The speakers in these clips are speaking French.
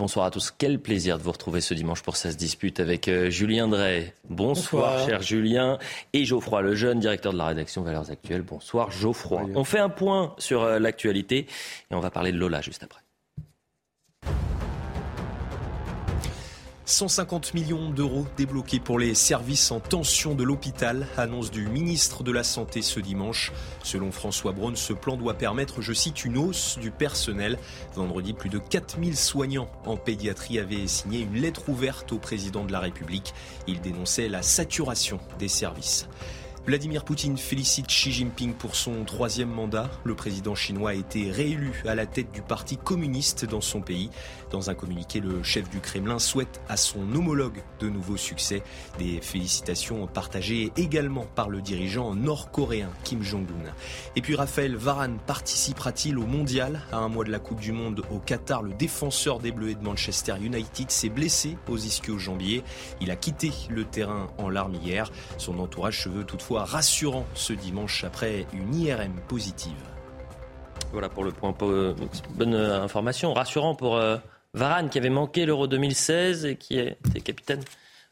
Bonsoir à tous. Quel plaisir de vous retrouver ce dimanche pour Ça se dispute avec euh, Julien Drey. Bonsoir, Bonsoir. cher Julien. Et Geoffroy Lejeune, directeur de la rédaction Valeurs Actuelles. Bonsoir, Geoffroy. On fait un point sur euh, l'actualité et on va parler de Lola juste après. 150 millions d'euros débloqués pour les services en tension de l'hôpital, annonce du ministre de la Santé ce dimanche. Selon François Braun, ce plan doit permettre, je cite, une hausse du personnel. Vendredi, plus de 4000 soignants en pédiatrie avaient signé une lettre ouverte au président de la République. Il dénonçait la saturation des services. Vladimir Poutine félicite Xi Jinping pour son troisième mandat. Le président chinois a été réélu à la tête du parti communiste dans son pays. Dans un communiqué, le chef du Kremlin souhaite à son homologue de nouveaux succès. Des félicitations partagées également par le dirigeant nord-coréen Kim Jong-un. Et puis Raphaël Varane participera-t-il au mondial? À un mois de la Coupe du Monde au Qatar, le défenseur des Bleus et de Manchester United s'est blessé aux ischio-jambiers. Il a quitté le terrain en larmes hier. Son entourage se veut toutefois rassurant ce dimanche après une IRM positive. Voilà pour le point. po- Bonne euh, information. Rassurant pour euh, Varane qui avait manqué l'Euro 2016 et qui était capitaine.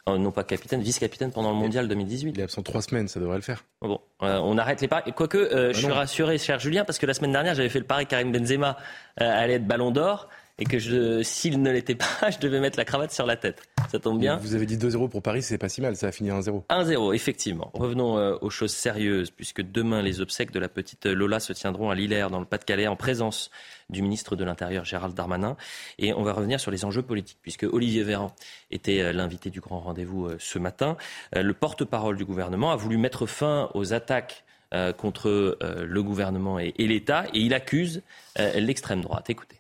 euh, non pas capitaine, vice-capitaine pendant le mondial 2018. Il est absent trois semaines, ça devrait le faire. Bon, euh, on arrête les paris. Quoique, euh, je suis rassuré, cher Julien, parce que la semaine dernière, j'avais fait le pari Karim Benzema allait être Ballon d'Or et que je, s'il ne l'était pas, je devais mettre la cravate sur la tête. Ça tombe bien. Vous avez dit 2-0 pour Paris, c'est pas si mal, ça va finir 1-0. 1-0, effectivement. Revenons euh, aux choses sérieuses, puisque demain, les obsèques de la petite Lola se tiendront à Lillers, dans le Pas-de-Calais, en présence du ministre de l'Intérieur, Gérald Darmanin. Et on va revenir sur les enjeux politiques, puisque Olivier Véran était euh, l'invité du grand rendez-vous euh, ce matin. Euh, Le porte-parole du gouvernement a voulu mettre fin aux attaques euh, contre euh, le gouvernement et, et l'État, et il accuse euh, l'extrême droite. Écoutez.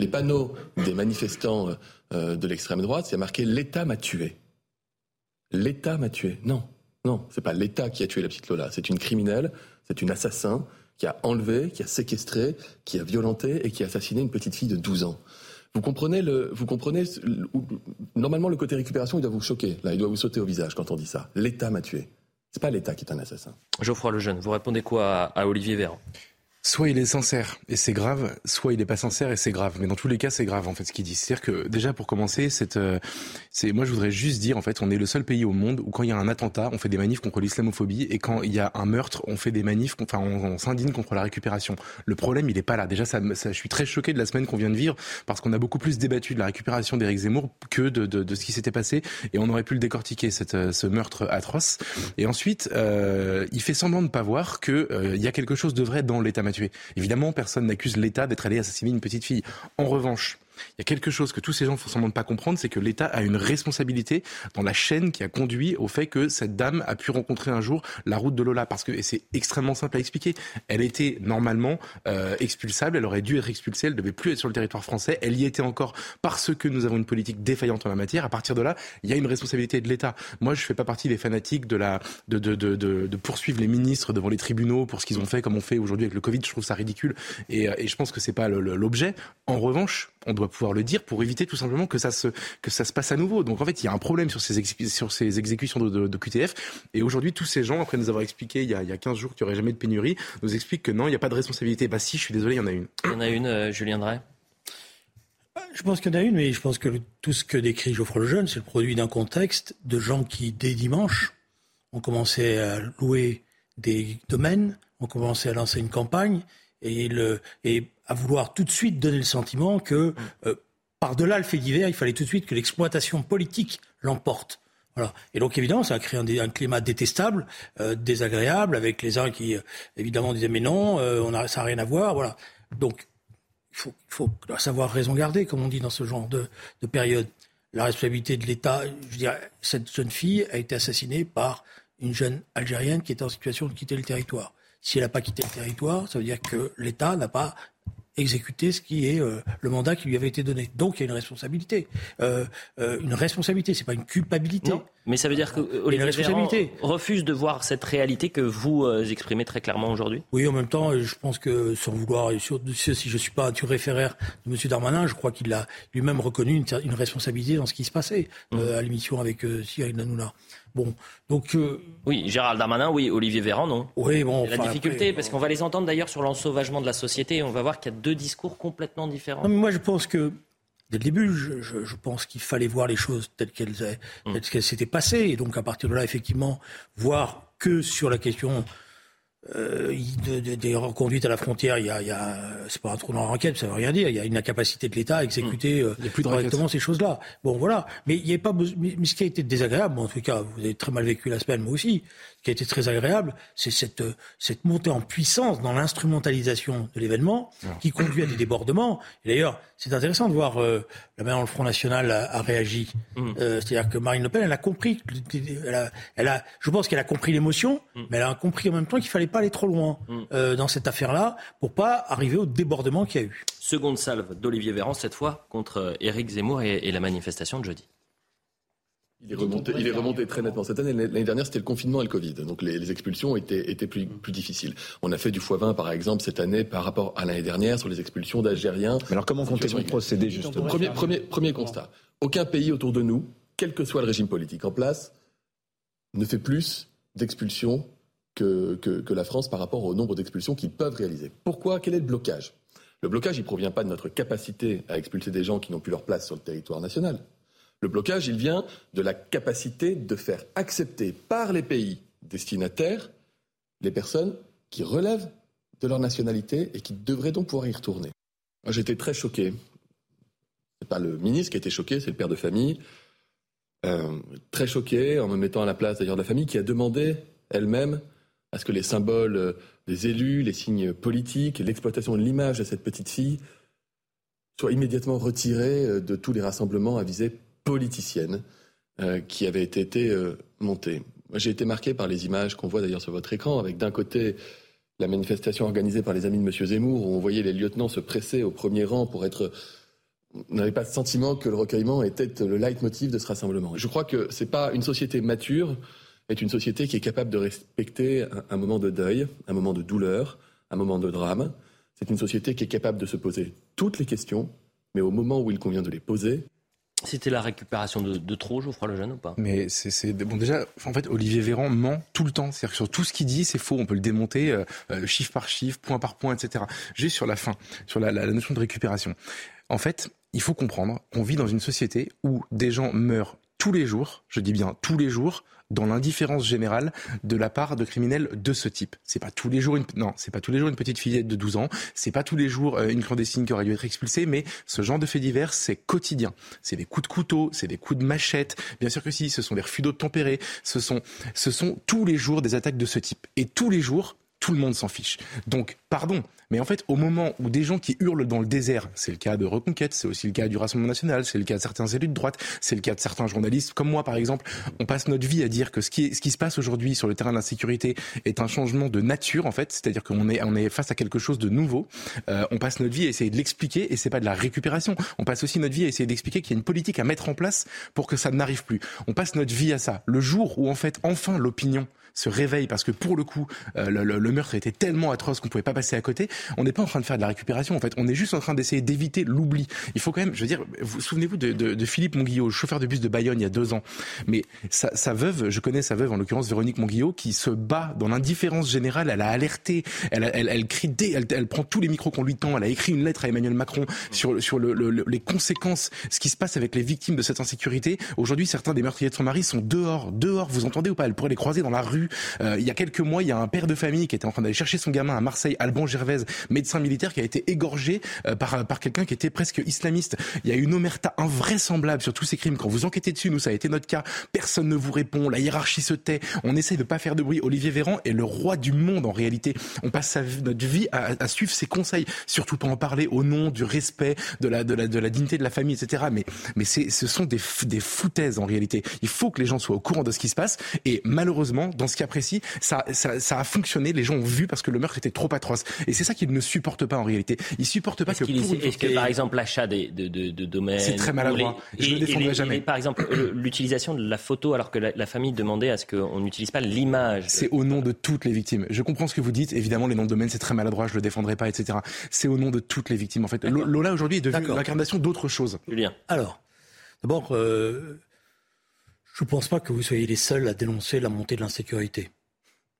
Les panneaux des manifestants euh, de l'extrême droite, c'est marqué L'État m'a tué. L'État m'a tué. Non, non, c'est pas l'État qui a tué la petite Lola. C'est une criminelle, c'est une assassin qui a enlevé, qui a séquestré, qui a violenté et qui a assassiné une petite fille de 12 ans. Vous comprenez le, vous comprenez, le- normalement le côté récupération, il doit vous choquer. Là, il doit vous sauter au visage quand on dit ça. L'État m'a tué. C'est pas l'État qui est un assassin. Geoffroy Lejeune, vous répondez quoi à, à Olivier Véran? Soit il est sincère et c'est grave, soit il est pas sincère et c'est grave. Mais dans tous les cas, c'est grave en fait ce qu'il dit. C'est-à-dire que déjà pour commencer, c'est, euh, c'est, moi je voudrais juste dire en fait, on est le seul pays au monde où quand il y a un attentat, on fait des manifs contre l'islamophobie et quand il y a un meurtre, on fait des manifs, enfin on, s'indigne contre la récupération. Le problème, il est pas là. Déjà, ça, je suis très choqué de la semaine qu'on vient de vivre parce qu'on a beaucoup plus débattu de la récupération d'Éric Zemmour que de, de, de ce qui s'était passé et on aurait pu le décortiquer cette, euh, ce meurtre atroce. Et ensuite, euh, il fait semblant de pas voir que euh, il y a quelque chose de vrai dans l'État Évidemment, personne n'accuse l'État d'être allé assassiner une petite fille. En revanche, il y a quelque chose que tous ces gens font semblant de pas comprendre, c'est que l'État a une responsabilité dans la chaîne qui a conduit au fait que cette dame a pu rencontrer un jour la route de Lola. Parce que, c'est extrêmement simple à expliquer, elle était normalement euh, expulsable, elle aurait dû être expulsée, elle devait plus être sur le territoire français, elle y était encore parce que nous avons une politique défaillante en la matière. À partir de là, il y a une responsabilité de l'État. Moi, je fais pas partie des fanatiques de poursuivre les ministres devant les tribunaux pour ce qu'ils ont fait, comme on fait aujourd'hui avec le Covid. Je trouve ça ridicule et, euh, je pense que c'est pas l'objet. En revanche, on doit pouvoir le dire pour éviter tout simplement que ça se que ça se passe à nouveau. Donc en fait, il y a un problème sur ces ex- sur ces exécutions de, de, de QTF. Et aujourd'hui, tous ces gens, après nous avoir expliqué il y a, il y a 15 jours qu'il n'y aurait jamais de pénurie, nous expliquent que non, il n'y a pas de responsabilité. Bah si, je suis désolé, il y en a une. Il y en a une, euh, Julien Drey? Je pense qu'il y en a une, mais je pense que le- tout ce que décrit Geoffroy Lejeune, c'est le produit d'un contexte de gens qui, dès dimanche, ont commencé à louer des domaines, ont commencé à lancer une campagne et, le, et à vouloir tout de suite donner le sentiment que, euh, par-delà le fait divers, il fallait tout de suite que l'exploitation politique l'emporte. Voilà. Et donc évidemment, ça a créé un, climat détestable, euh, désagréable, avec les uns qui euh, évidemment disaient mais non, euh, on a, ça n'a rien à voir. Voilà. Donc il faut, il faut savoir raison garder, comme on dit dans ce genre de, de période. La responsabilité de l'État, je dirais, cette jeune fille a été assassinée par une jeune Algérienne qui était en situation de quitter le territoire. Si elle n'a pas quitté le territoire, ça veut dire que l'État n'a pas exécuter ce qui est euh, le mandat qui lui avait été donné. Donc il y a une responsabilité. Euh, euh, une responsabilité, c'est pas une culpabilité. Non, mais ça veut dire que Olivier responsabilité. refuse de voir cette réalité que vous exprimez très clairement aujourd'hui? Oui, en même temps, je pense que sans vouloir, si je suis pas un référaire de M. Darmanin, je crois qu'il a lui-même reconnu une, responsabilité dans ce qui se passait mmh. à l'émission avec Cyril Hanouna. Bon, donc. Euh, oui, Gérald Darmanin, oui, Olivier Véran, non. Oui, bon. la difficulté, parce qu'on va les entendre d'ailleurs sur l'ensauvagement de la société, on va voir qu'il y a deux discours complètement différents. moi, je pense que. Dès le début, je, pense qu'il fallait voir les choses telles qu'elles mmh. qu'elles s'étaient passées. Et donc, à partir de là, effectivement, voir que sur la question euh, des reconduites à la frontière, il y a, il y a c'est pas un trou dans la raquette, ça veut rien dire. Il y a une incapacité de l'État à exécuter mmh. euh, correctement ces choses-là. Bon, voilà. Mais il n'y a pas mais, ce qui a été désagréable, en tout cas, vous avez très mal vécu la semaine, moi aussi. Ce qui a été très agréable, c'est cette cette montée en puissance dans l'instrumentalisation de l'événement, qui conduit à des débordements. Et d'ailleurs, c'est intéressant de voir euh, la manière dont le Front National a, réagi. Mmh. Euh, c'est-à-dire que Marine Le Pen, elle a compris, elle a, elle a, je pense qu'elle a compris l'émotion, mmh. mais elle a compris en même temps qu'il fallait pas aller trop loin mmh. euh, dans cette affaire-là pour pas arriver au débordement qu'il y a eu. Seconde salve d'Olivier Véran, cette fois contre Éric Zemmour et la manifestation de jeudi. Il est, remonté, il est remonté très nettement cette année. L'année dernière, c'était le confinement et le Covid. Donc les, expulsions étaient, étaient plus, plus, difficiles. On a fait du x20, par exemple, cette année par rapport à l'année dernière sur les expulsions d'Algériens. Mais alors comment comptez-vous procéder justement premier, premier, premier constat. Aucun pays autour de nous, quel que soit le régime politique en place, ne fait plus d'expulsions que, que, que la France par rapport au nombre d'expulsions qu'ils peuvent réaliser. Pourquoi? Quel est le blocage? Le blocage, il provient pas de notre capacité à expulser des gens qui n'ont plus leur place sur le territoire national. Le blocage, il vient de la capacité de faire accepter par les pays destinataires les personnes qui relèvent de leur nationalité et qui devraient donc pouvoir y retourner. J'étais très choqué. C'est pas le ministre qui a été choqué, c'est le père de famille. Euh, très choqué en me mettant à la place d'ailleurs de la famille qui a demandé elle-même à ce que les symboles euh, des élus, les signes politiques, l'exploitation de l'image de cette petite fille soient immédiatement retirés euh, de tous les rassemblements à visée politicienne euh, qui avait été euh, montée. J'ai été marqué par les images qu'on voit d'ailleurs sur votre écran, avec d'un côté la manifestation organisée par les amis de M. Zemmour, où on voyait les lieutenants se presser au premier rang pour être... On n'avait pas le sentiment que le recueillement était le leitmotiv de ce rassemblement. Je crois que ce n'est pas une société mature, est une société qui est capable de respecter un moment de deuil, un moment de douleur, un moment de drame. C'est une société qui est capable de se poser toutes les questions, mais au moment où il convient de les poser, c'était la récupération de, de trop, Geoffroy Lejeune, ou pas? Mais c'est bon déjà. En fait, Olivier Véran ment tout le temps. C'est-à-dire que sur tout ce qu'il dit, c'est faux. On peut le démonter, euh, euh, chiffre par chiffre, point par point, etc. Juste sur la fin, sur la notion de récupération. En fait, il faut comprendre qu'on vit dans une société où des gens meurent tous les jours, je dis bien tous les jours, dans l'indifférence générale de la part de criminels de ce type. C'est pas tous les jours une, pas tous les jours une petite fillette de 12 ans, c'est pas tous les jours euh, une clandestine qui aurait dû être expulsée, mais ce genre de fait divers, c'est quotidien. C'est des coups de couteau, c'est des coups de machette. Bien sûr que si, ce sont des refus d'eau tempérés, ce sont, ce sont tous les jours des attaques de ce type. Et tous les jours, tout le monde s'en fiche. Donc, pardon, mais en fait, au moment où des gens qui hurlent dans le désert, c'est le cas de Reconquête, c'est aussi le cas du Rassemblement national, c'est le cas de certains élus de droite, c'est le cas de certains journalistes, comme moi par exemple, on passe notre vie à dire que ce qui, se passe aujourd'hui sur le terrain de l'insécurité est un changement de nature en fait, c'est-à-dire qu'on est, on est face à quelque chose de nouveau. Euh, on passe notre vie à essayer de l'expliquer et c'est pas de la récupération. On passe aussi notre vie à essayer d'expliquer qu'il y a une politique à mettre en place pour que ça n'arrive plus. On passe notre vie à ça. Le jour où en fait enfin l'opinion se réveille parce que pour le coup, euh, le, le, meurtre était tellement atroce qu'on pouvait pas passer à côté. On n'est pas en train de faire de la récupération. En fait, on est juste en train d'essayer d'éviter l'oubli. Il faut quand même, je veux dire, vous souvenez-vous de, de, de, Philippe Monguillot, chauffeur de bus de Bayonne il y a deux ans. Mais sa, sa veuve, je connais sa veuve en l'occurrence Véronique Monguillot, qui se bat dans l'indifférence générale. Elle a alerté, elle, elle, elle crie, dé, elle, elle, prend tous les micros qu'on lui tend. Elle a écrit une lettre à Emmanuel Macron sur sur le, le, les conséquences, ce qui se passe avec les victimes de cette insécurité. Aujourd'hui, certains des meurtriers de son mari sont dehors, dehors. Vous entendez ou pas? Elle pourrait les croiser dans la rue. Euh, il y a quelques mois, il y a un père de famille qui était en train d'aller chercher son gamin à Marseille, Alban Gervaise, médecin militaire, qui a été égorgé euh, par, par quelqu'un qui était presque islamiste. Il y a une omerta invraisemblable sur tous ces crimes. Quand vous enquêtez dessus, nous, ça a été notre cas. Personne ne vous répond. La hiérarchie se tait. On essaie de pas faire de bruit. Olivier Véran est le roi du monde en réalité. On passe sa, notre vie à, à, suivre ses conseils, surtout pas en parler au nom du respect, de la, de la, de la dignité de la famille, etc. Mais, mais ce sont des, des foutaises en réalité. Il faut que les gens soient au courant de ce qui se passe. Et malheureusement, dans ce cas précis, ça, ça, ça, a fonctionné. Les gens ont vu parce que le meurtre était trop atroce. Et c'est ça qu'ils ne supportent pas en réalité. Ils supportent pas que. Est-ce que par exemple l'achat de, de, de, domaines, c'est très maladroit. je ne le défendrai jamais. par exemple l'utilisation de la photo alors que la, famille demandait à ce qu'on n'utilise pas l'image. C'est au nom de toutes les victimes. Je comprends ce que vous dites. Évidemment, les noms de domaine c'est très maladroit. Je le défendrai pas, etc. C'est au nom de toutes les victimes. En fait, Lola aujourd'hui est devenue l'incarnation d'autre chose. Julien. Alors, d'abord. Euh je ne pense pas que vous soyez les seuls à dénoncer la montée de l'insécurité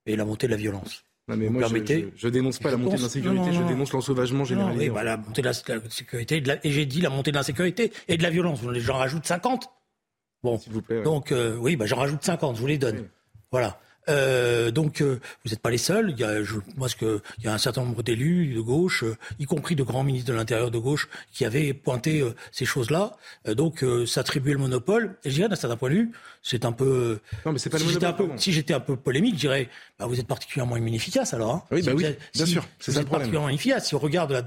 et la montée de la violence. Non, mais moi, je, ne dénonce pas la montée de l'insécurité, je dénonce l'ensauvagement généralisé. Oui, bah, la montée de l'insécurité, et, j'ai dit la montée de l'insécurité et de la violence. J'en rajoute 50. Bon, S'il vous plaît, donc euh, oui, bah, j'en rajoute 50, je vous les donne. Voilà. Euh, donc, euh, vous n'êtes pas les seuls. Il y a, je, moi, ce que, il y a un certain nombre d'élus de gauche, euh, y compris de grands ministres de l'Intérieur de gauche, qui avaient pointé ces choses-là. donc, s'attribuer le monopole. Et je dirais, d'un certain point de vue, c'est un peu. Non, mais c'est pas si le monopole. si j'étais un peu polémique, je dirais, bah, vous êtes particulièrement inefficace alors. Hein. Oui, bah oui, bien sûr. C'est ça le problème. particulièrement inefficace. Si on regarde la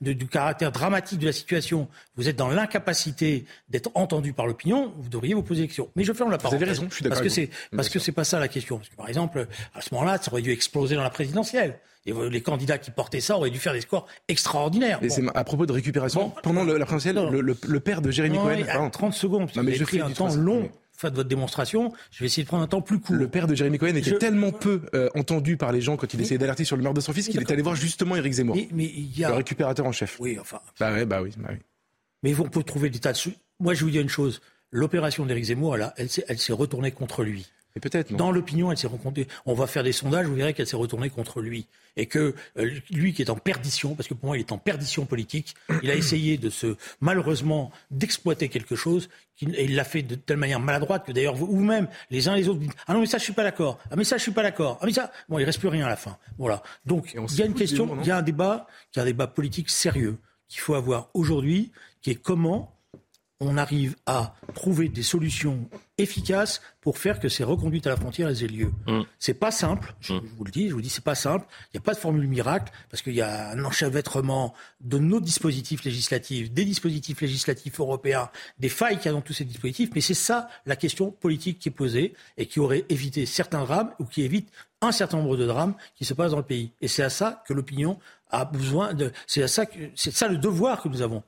du caractère dramatique de la situation, vous êtes dans l'incapacité d'être entendu par l'opinion, vous devriez vous poser des questions. Mais je ferme la parole. Vous avez raison, je suis d'accord. Parce que c'est parce que c'est pas ça la question. Parce que par exemple, à ce moment-là, ça aurait dû exploser dans la présidentielle. Et les candidats qui portaient ça auraient dû faire des scores extraordinaires. Et c'est à propos de récupération. pendant la présidentielle, le, père de Jérémy Cohen. 30 secondes. Non, mais je pris un temps long faites votre démonstration, je vais essayer de prendre un temps plus court. Le père de Jérémy Cohen était tellement peu euh, entendu par les gens quand il essayait d'alerter sur le meurtre de son fils qu'il est allé voir justement Éric Zemmour, mais, y a... le récupérateur en chef. Oui, enfin. Bah, ouais, bah oui, bah oui. Mais on peut trouver des tas de. Moi, je vous dis une chose. L'opération d'Éric Zemmour, elle, elle s'est retournée contre lui peut-être. Dans l'opinion, elle s'est rencontrée. On va faire des sondages, vous verrez qu'elle s'est retournée contre lui. Et que euh, lui qui est en perdition, parce que pour moi il est en perdition politique, il a essayé de se, malheureusement, d'exploiter quelque chose, et il l'a fait de telle manière maladroite que d'ailleurs vous-même, les uns les autres, ah non mais ça je suis pas d'accord, ah mais ça je suis pas d'accord, ah mais ça, bon il reste plus rien à la fin. Voilà. Donc il y a une question, il y a un débat, qui est un débat politique sérieux qu'il faut avoir aujourd'hui, qui est comment on arrive à trouver des solutions efficaces pour faire que ces reconduites à la frontière aient lieu. Mm. C'est pas simple, je, mm. vous le dis, je vous dis, c'est pas simple. Il n'y a pas de formule miracle parce qu'il y a un enchevêtrement de nos dispositifs législatifs, des dispositifs législatifs européens, des failles qu'il y a dans tous ces dispositifs. Mais c'est ça la question politique qui est posée et qui aurait évité certains drames ou qui évite un certain nombre de drames qui se passent dans le pays. Et c'est à ça que l'opinion a besoin de. C'est ça, c'est ça le devoir que nous avons.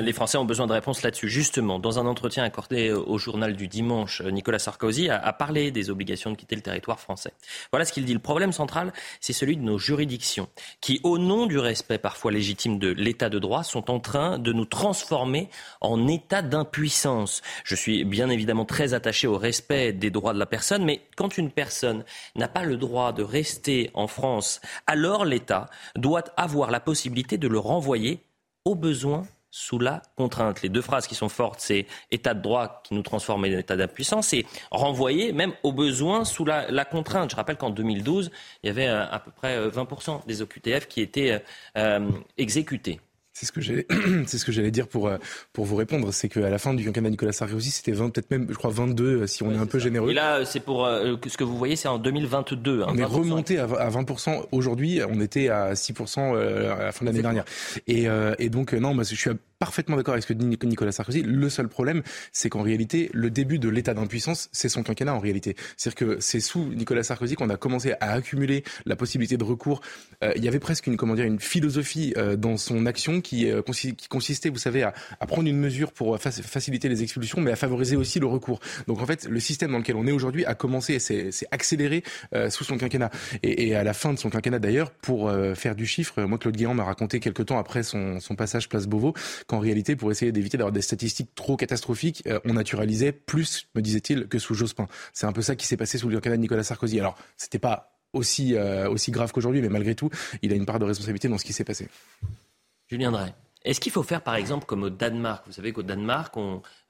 les Français ont besoin de réponses là-dessus. Justement, dans un entretien accordé au journal du dimanche, Nicolas Sarkozy a, parlé des obligations de quitter le territoire français. Voilà ce qu'il dit. Le problème central, c'est celui de nos juridictions, qui, au nom du respect parfois légitime de l'état de droit, sont en train de nous transformer en état d'impuissance. Je suis bien évidemment très attaché au respect des droits de la personne, mais quand une personne n'a pas le droit de rester en France, alors l'État doit avoir la possibilité de le renvoyer au besoin sous la contrainte. Les deux phrases qui sont fortes, c'est état de droit qui nous transforme en état d'impuissance et renvoyer même au besoin sous la, contrainte. Je rappelle qu'en 2012, il y avait euh, à peu près 20% euh, des OQTF qui étaient euh, exécutés. C'est ce que j'allais, c'est ce que j'allais dire pour euh, pour vous répondre, c'est qu'à la fin du quinquennat Nicolas Sarkozy, c'était 20, peut-être même, je crois 22 euh, si on est un peu généreux. Et là, c'est pour euh, ce que vous voyez, c'est en 2022. Hein, on est remonté à, 20%. Aujourd'hui, on était à 6% à la fin de l'année dernière. Et, et donc non, moi je suis parfaitement d'accord avec ce que dit Nicolas Sarkozy. Le seul problème, c'est qu'en réalité, le début de l'état d'impuissance, c'est son quinquennat en réalité. C'est-à-dire que c'est sous Nicolas Sarkozy qu'on a commencé à accumuler la possibilité de recours. Euh, il y avait presque une, comment dire, une philosophie euh, dans son action qui, euh, qui, consistait, vous savez, à, prendre une mesure pour faciliter les expulsions, mais à favoriser aussi le recours. Donc en fait, le système dans lequel on est aujourd'hui a commencé et s'est accéléré sous son quinquennat. Et, et, à la fin de son quinquennat d'ailleurs, pour faire du chiffre, moi Claude Guéant m'a raconté quelques temps après son, son passage place Beauvau qu'en réalité, pour essayer d'éviter d'avoir des statistiques trop catastrophiques, euh, on naturalisait plus, me disait-il, que sous Jospin. C'est un peu ça qui s'est passé sous le candidat de Nicolas Sarkozy. Alors, c'était pas aussi, euh, aussi grave qu'aujourd'hui, mais malgré tout, il a une part de responsabilité dans ce qui s'est passé. Julien Drey. Est-ce qu'il faut faire, par exemple, comme au Danemark? Vous savez qu'au Danemark,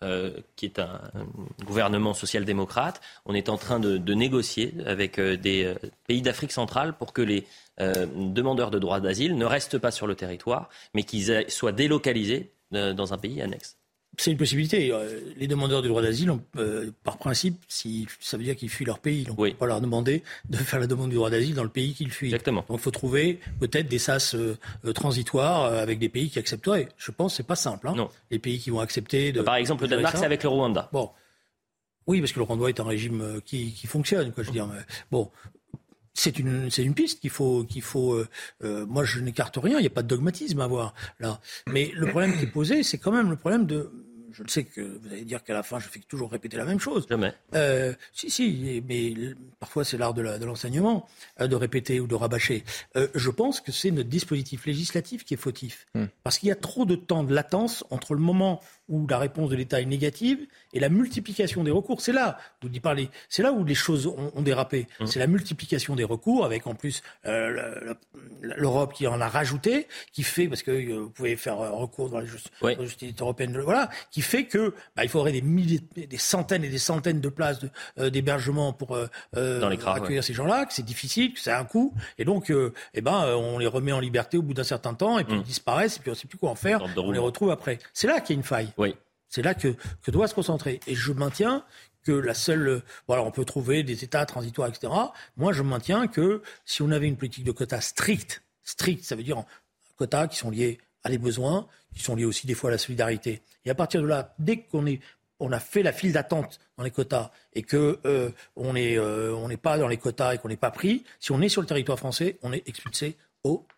euh, qui est un, gouvernement social-démocrate, on est en train de, négocier avec des pays d'Afrique centrale pour que les demandeurs de droits d'asile ne restent pas sur le territoire, mais qu'ils soient délocalisés dans un pays annexe. C'est une possibilité. Euh, les demandeurs du droit d'asile, euh, par principe, si, ça veut dire qu'ils fuient leur pays. Donc, oui. on ne peut pas leur demander de faire la demande du droit d'asile dans le pays qu'ils fuient. Exactement. Donc, il faut trouver peut-être des sas euh, transitoires avec des pays qui accepteraient. Je pense que ce n'est pas simple. Hein. non. Les pays qui vont accepter. De, Par exemple, le Danemark, c'est avec le Rwanda. Bon. Oui, parce que le renvoi est un régime qui, qui fonctionne. Quoi, je veux dire, bon, c'est une, c'est une piste qu'il faut, qu'il faut. Euh, euh, moi, je n'écarte rien. Il n'y a pas de dogmatisme à avoir là. Mais le problème qui est posé, c'est quand même le problème de je le sais que vous allez dire qu'à la fin, je fais toujours répéter la même chose. Jamais. Euh, si, si, mais parfois c'est l'art de l'enseignement, de, de répéter ou de rabâcher. Euh, je pense que c'est notre dispositif législatif qui est fautif. Hmm. Parce qu'il y a trop de temps de latence entre le moment où la réponse de l'État est négative et la multiplication des recours. C'est là, vous y parlez, c'est là où les choses ont, dérapé. Mmh. C'est la multiplication des recours avec en plus euh, l'Europe qui en a rajouté, qui fait parce que euh, vous pouvez faire euh, recours dans les justices européennes, voilà, qui fait que bah, il faudrait des milliers, des centaines et des centaines de places d'hébergement pour accueillir ces gens-là, que c'est difficile, que c'est un coût, et donc eh ben on les remet en liberté au bout d'un certain temps et puis mmh. ils disparaissent et puis on ne sait plus quoi en faire, on les retrouve après. C'est là qu'il y a une faille. Oui. C'est là que, doit se concentrer. Et je maintiens que la seule. Voilà, on peut trouver des États transitoires, etc. Moi, je maintiens que si on avait une politique de quotas stricte, stricte, ça veut dire quotas qui sont liés à des besoins, qui sont liés aussi des fois à la solidarité. Et à partir de là, dès qu'on est on a fait la file d'attente dans les quotas et que euh, euh, on n'est pas dans les quotas et qu'on n'est pas pris, si on est sur le territoire français, on est expulsé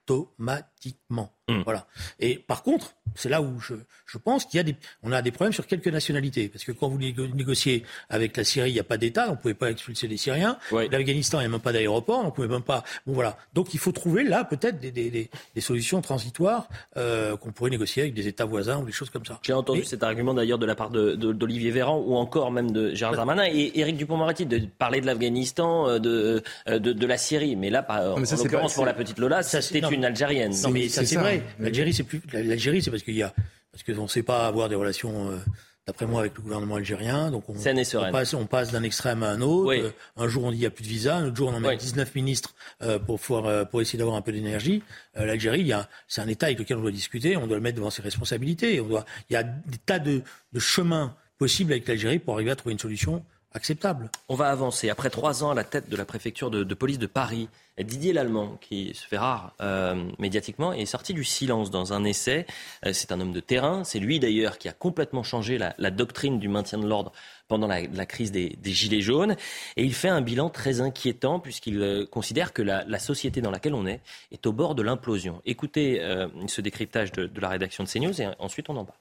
automatiquement. Hmm. Voilà. Et par contre, c'est là où je, je pense qu'il y a des, on a des problèmes sur quelques nationalités. Parce que quand vous négociez avec la Syrie, il n'y a pas d'État, on ne pouvait pas expulser les Syriens. L'Afghanistan, il n'y a même pas d'aéroport, on ne pouvait même pas. Bon, voilà. Donc il faut trouver là peut-être des, des, des, des, solutions transitoires euh, qu'on pourrait négocier avec des États voisins ou des choses comme ça. J'ai entendu cet argument d'ailleurs de la part d'Olivier de, Véran ou encore même de Gérald Darmanin et Éric Dupont-Moretti de parler de l'Afghanistan, euh, de, euh, de, de, la Syrie. Mais là, par, en l'occurrence, pour la petite Lola, c'était une Algérienne. Non, mais ça c'est vrai. L'Algérie, c'est plus l'Algérie, c'est parce qu'il y a parce qu'on ne sait pas avoir des relations. Euh, d'après moi, avec le gouvernement algérien. Donc on, on passe, on passe d'un extrême à un autre. Euh, un jour on dit il n'y a plus de visa, un autre jour on en met 19 ministres euh, pour, pour essayer d'avoir un peu d'énergie. L'Algérie, c'est un État avec lequel on doit discuter, on doit le mettre devant ses responsabilités. On doit, il y a des tas de, de chemins possibles avec l'Algérie pour arriver à trouver une solution On va avancer. Après trois ans à la tête de la préfecture de, police de Paris, Didier Lallemand, qui se fait rare euh, médiatiquement, est sorti du silence dans un essai. Euh, c'est un homme de terrain. C'est lui d'ailleurs qui a complètement changé la, doctrine du maintien de l'ordre pendant la, crise des, Gilets jaunes. Et il fait un bilan très inquiétant puisqu'il euh, considère que la, société dans laquelle on est est au bord de l'implosion. Écoutez ce décryptage de, de la rédaction de CNews et ensuite on en parle.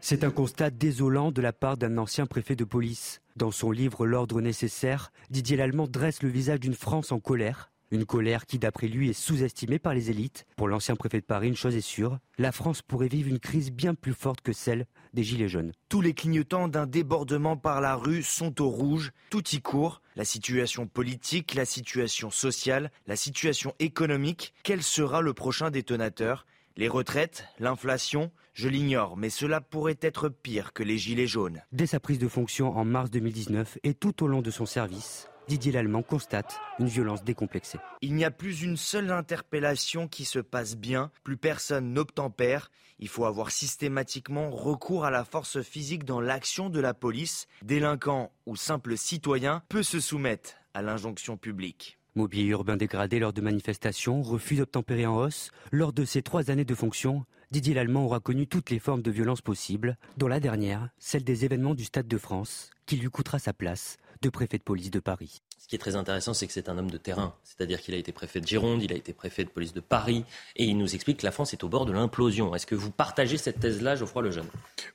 C'est un constat désolant de la part d'un ancien préfet de police. Dans son livre L'ordre nécessaire, Didier Lallemand dresse le visage d'une France en colère. Une colère qui, d'après lui, est sous-estimée par les élites. Pour l'ancien préfet de Paris, une chose est sûre, la France pourrait vivre une crise bien plus forte que celle des Gilets jaunes. Tous les clignotants d'un débordement par la rue sont au rouge, tout y court. La situation politique, la situation sociale, la situation économique. Quel sera le prochain détonateur? Les retraites, l'inflation, je l'ignore, mais cela pourrait être pire que les gilets jaunes. Dès sa prise de fonction en mars 2019 et tout au long de son service, Didier Lallemand constate une violence décomplexée. Il n'y a plus une seule interpellation qui se passe bien, plus personne n'obtempère. Il faut avoir systématiquement recours à la force physique dans l'action de la police. Délinquant ou simple citoyen peut se soumettre à l'injonction publique. Mobilier urbain dégradé lors de manifestations, refus d'obtempérer en hausse. Lors de ses trois années de fonction, Didier Lallemand aura connu toutes les formes de violence possibles, dont la dernière, celle des événements du Stade de France, qui lui coûtera sa place de préfet de police de Paris. Ce qui est très intéressant, c'est que c'est un homme de terrain. C'est-à-dire qu'il a été préfet de Gironde, il a été préfet de police de Paris, et il nous explique que la France est au bord de l'implosion. Est-ce que vous partagez cette thèse-là, Geoffroy Lejeune?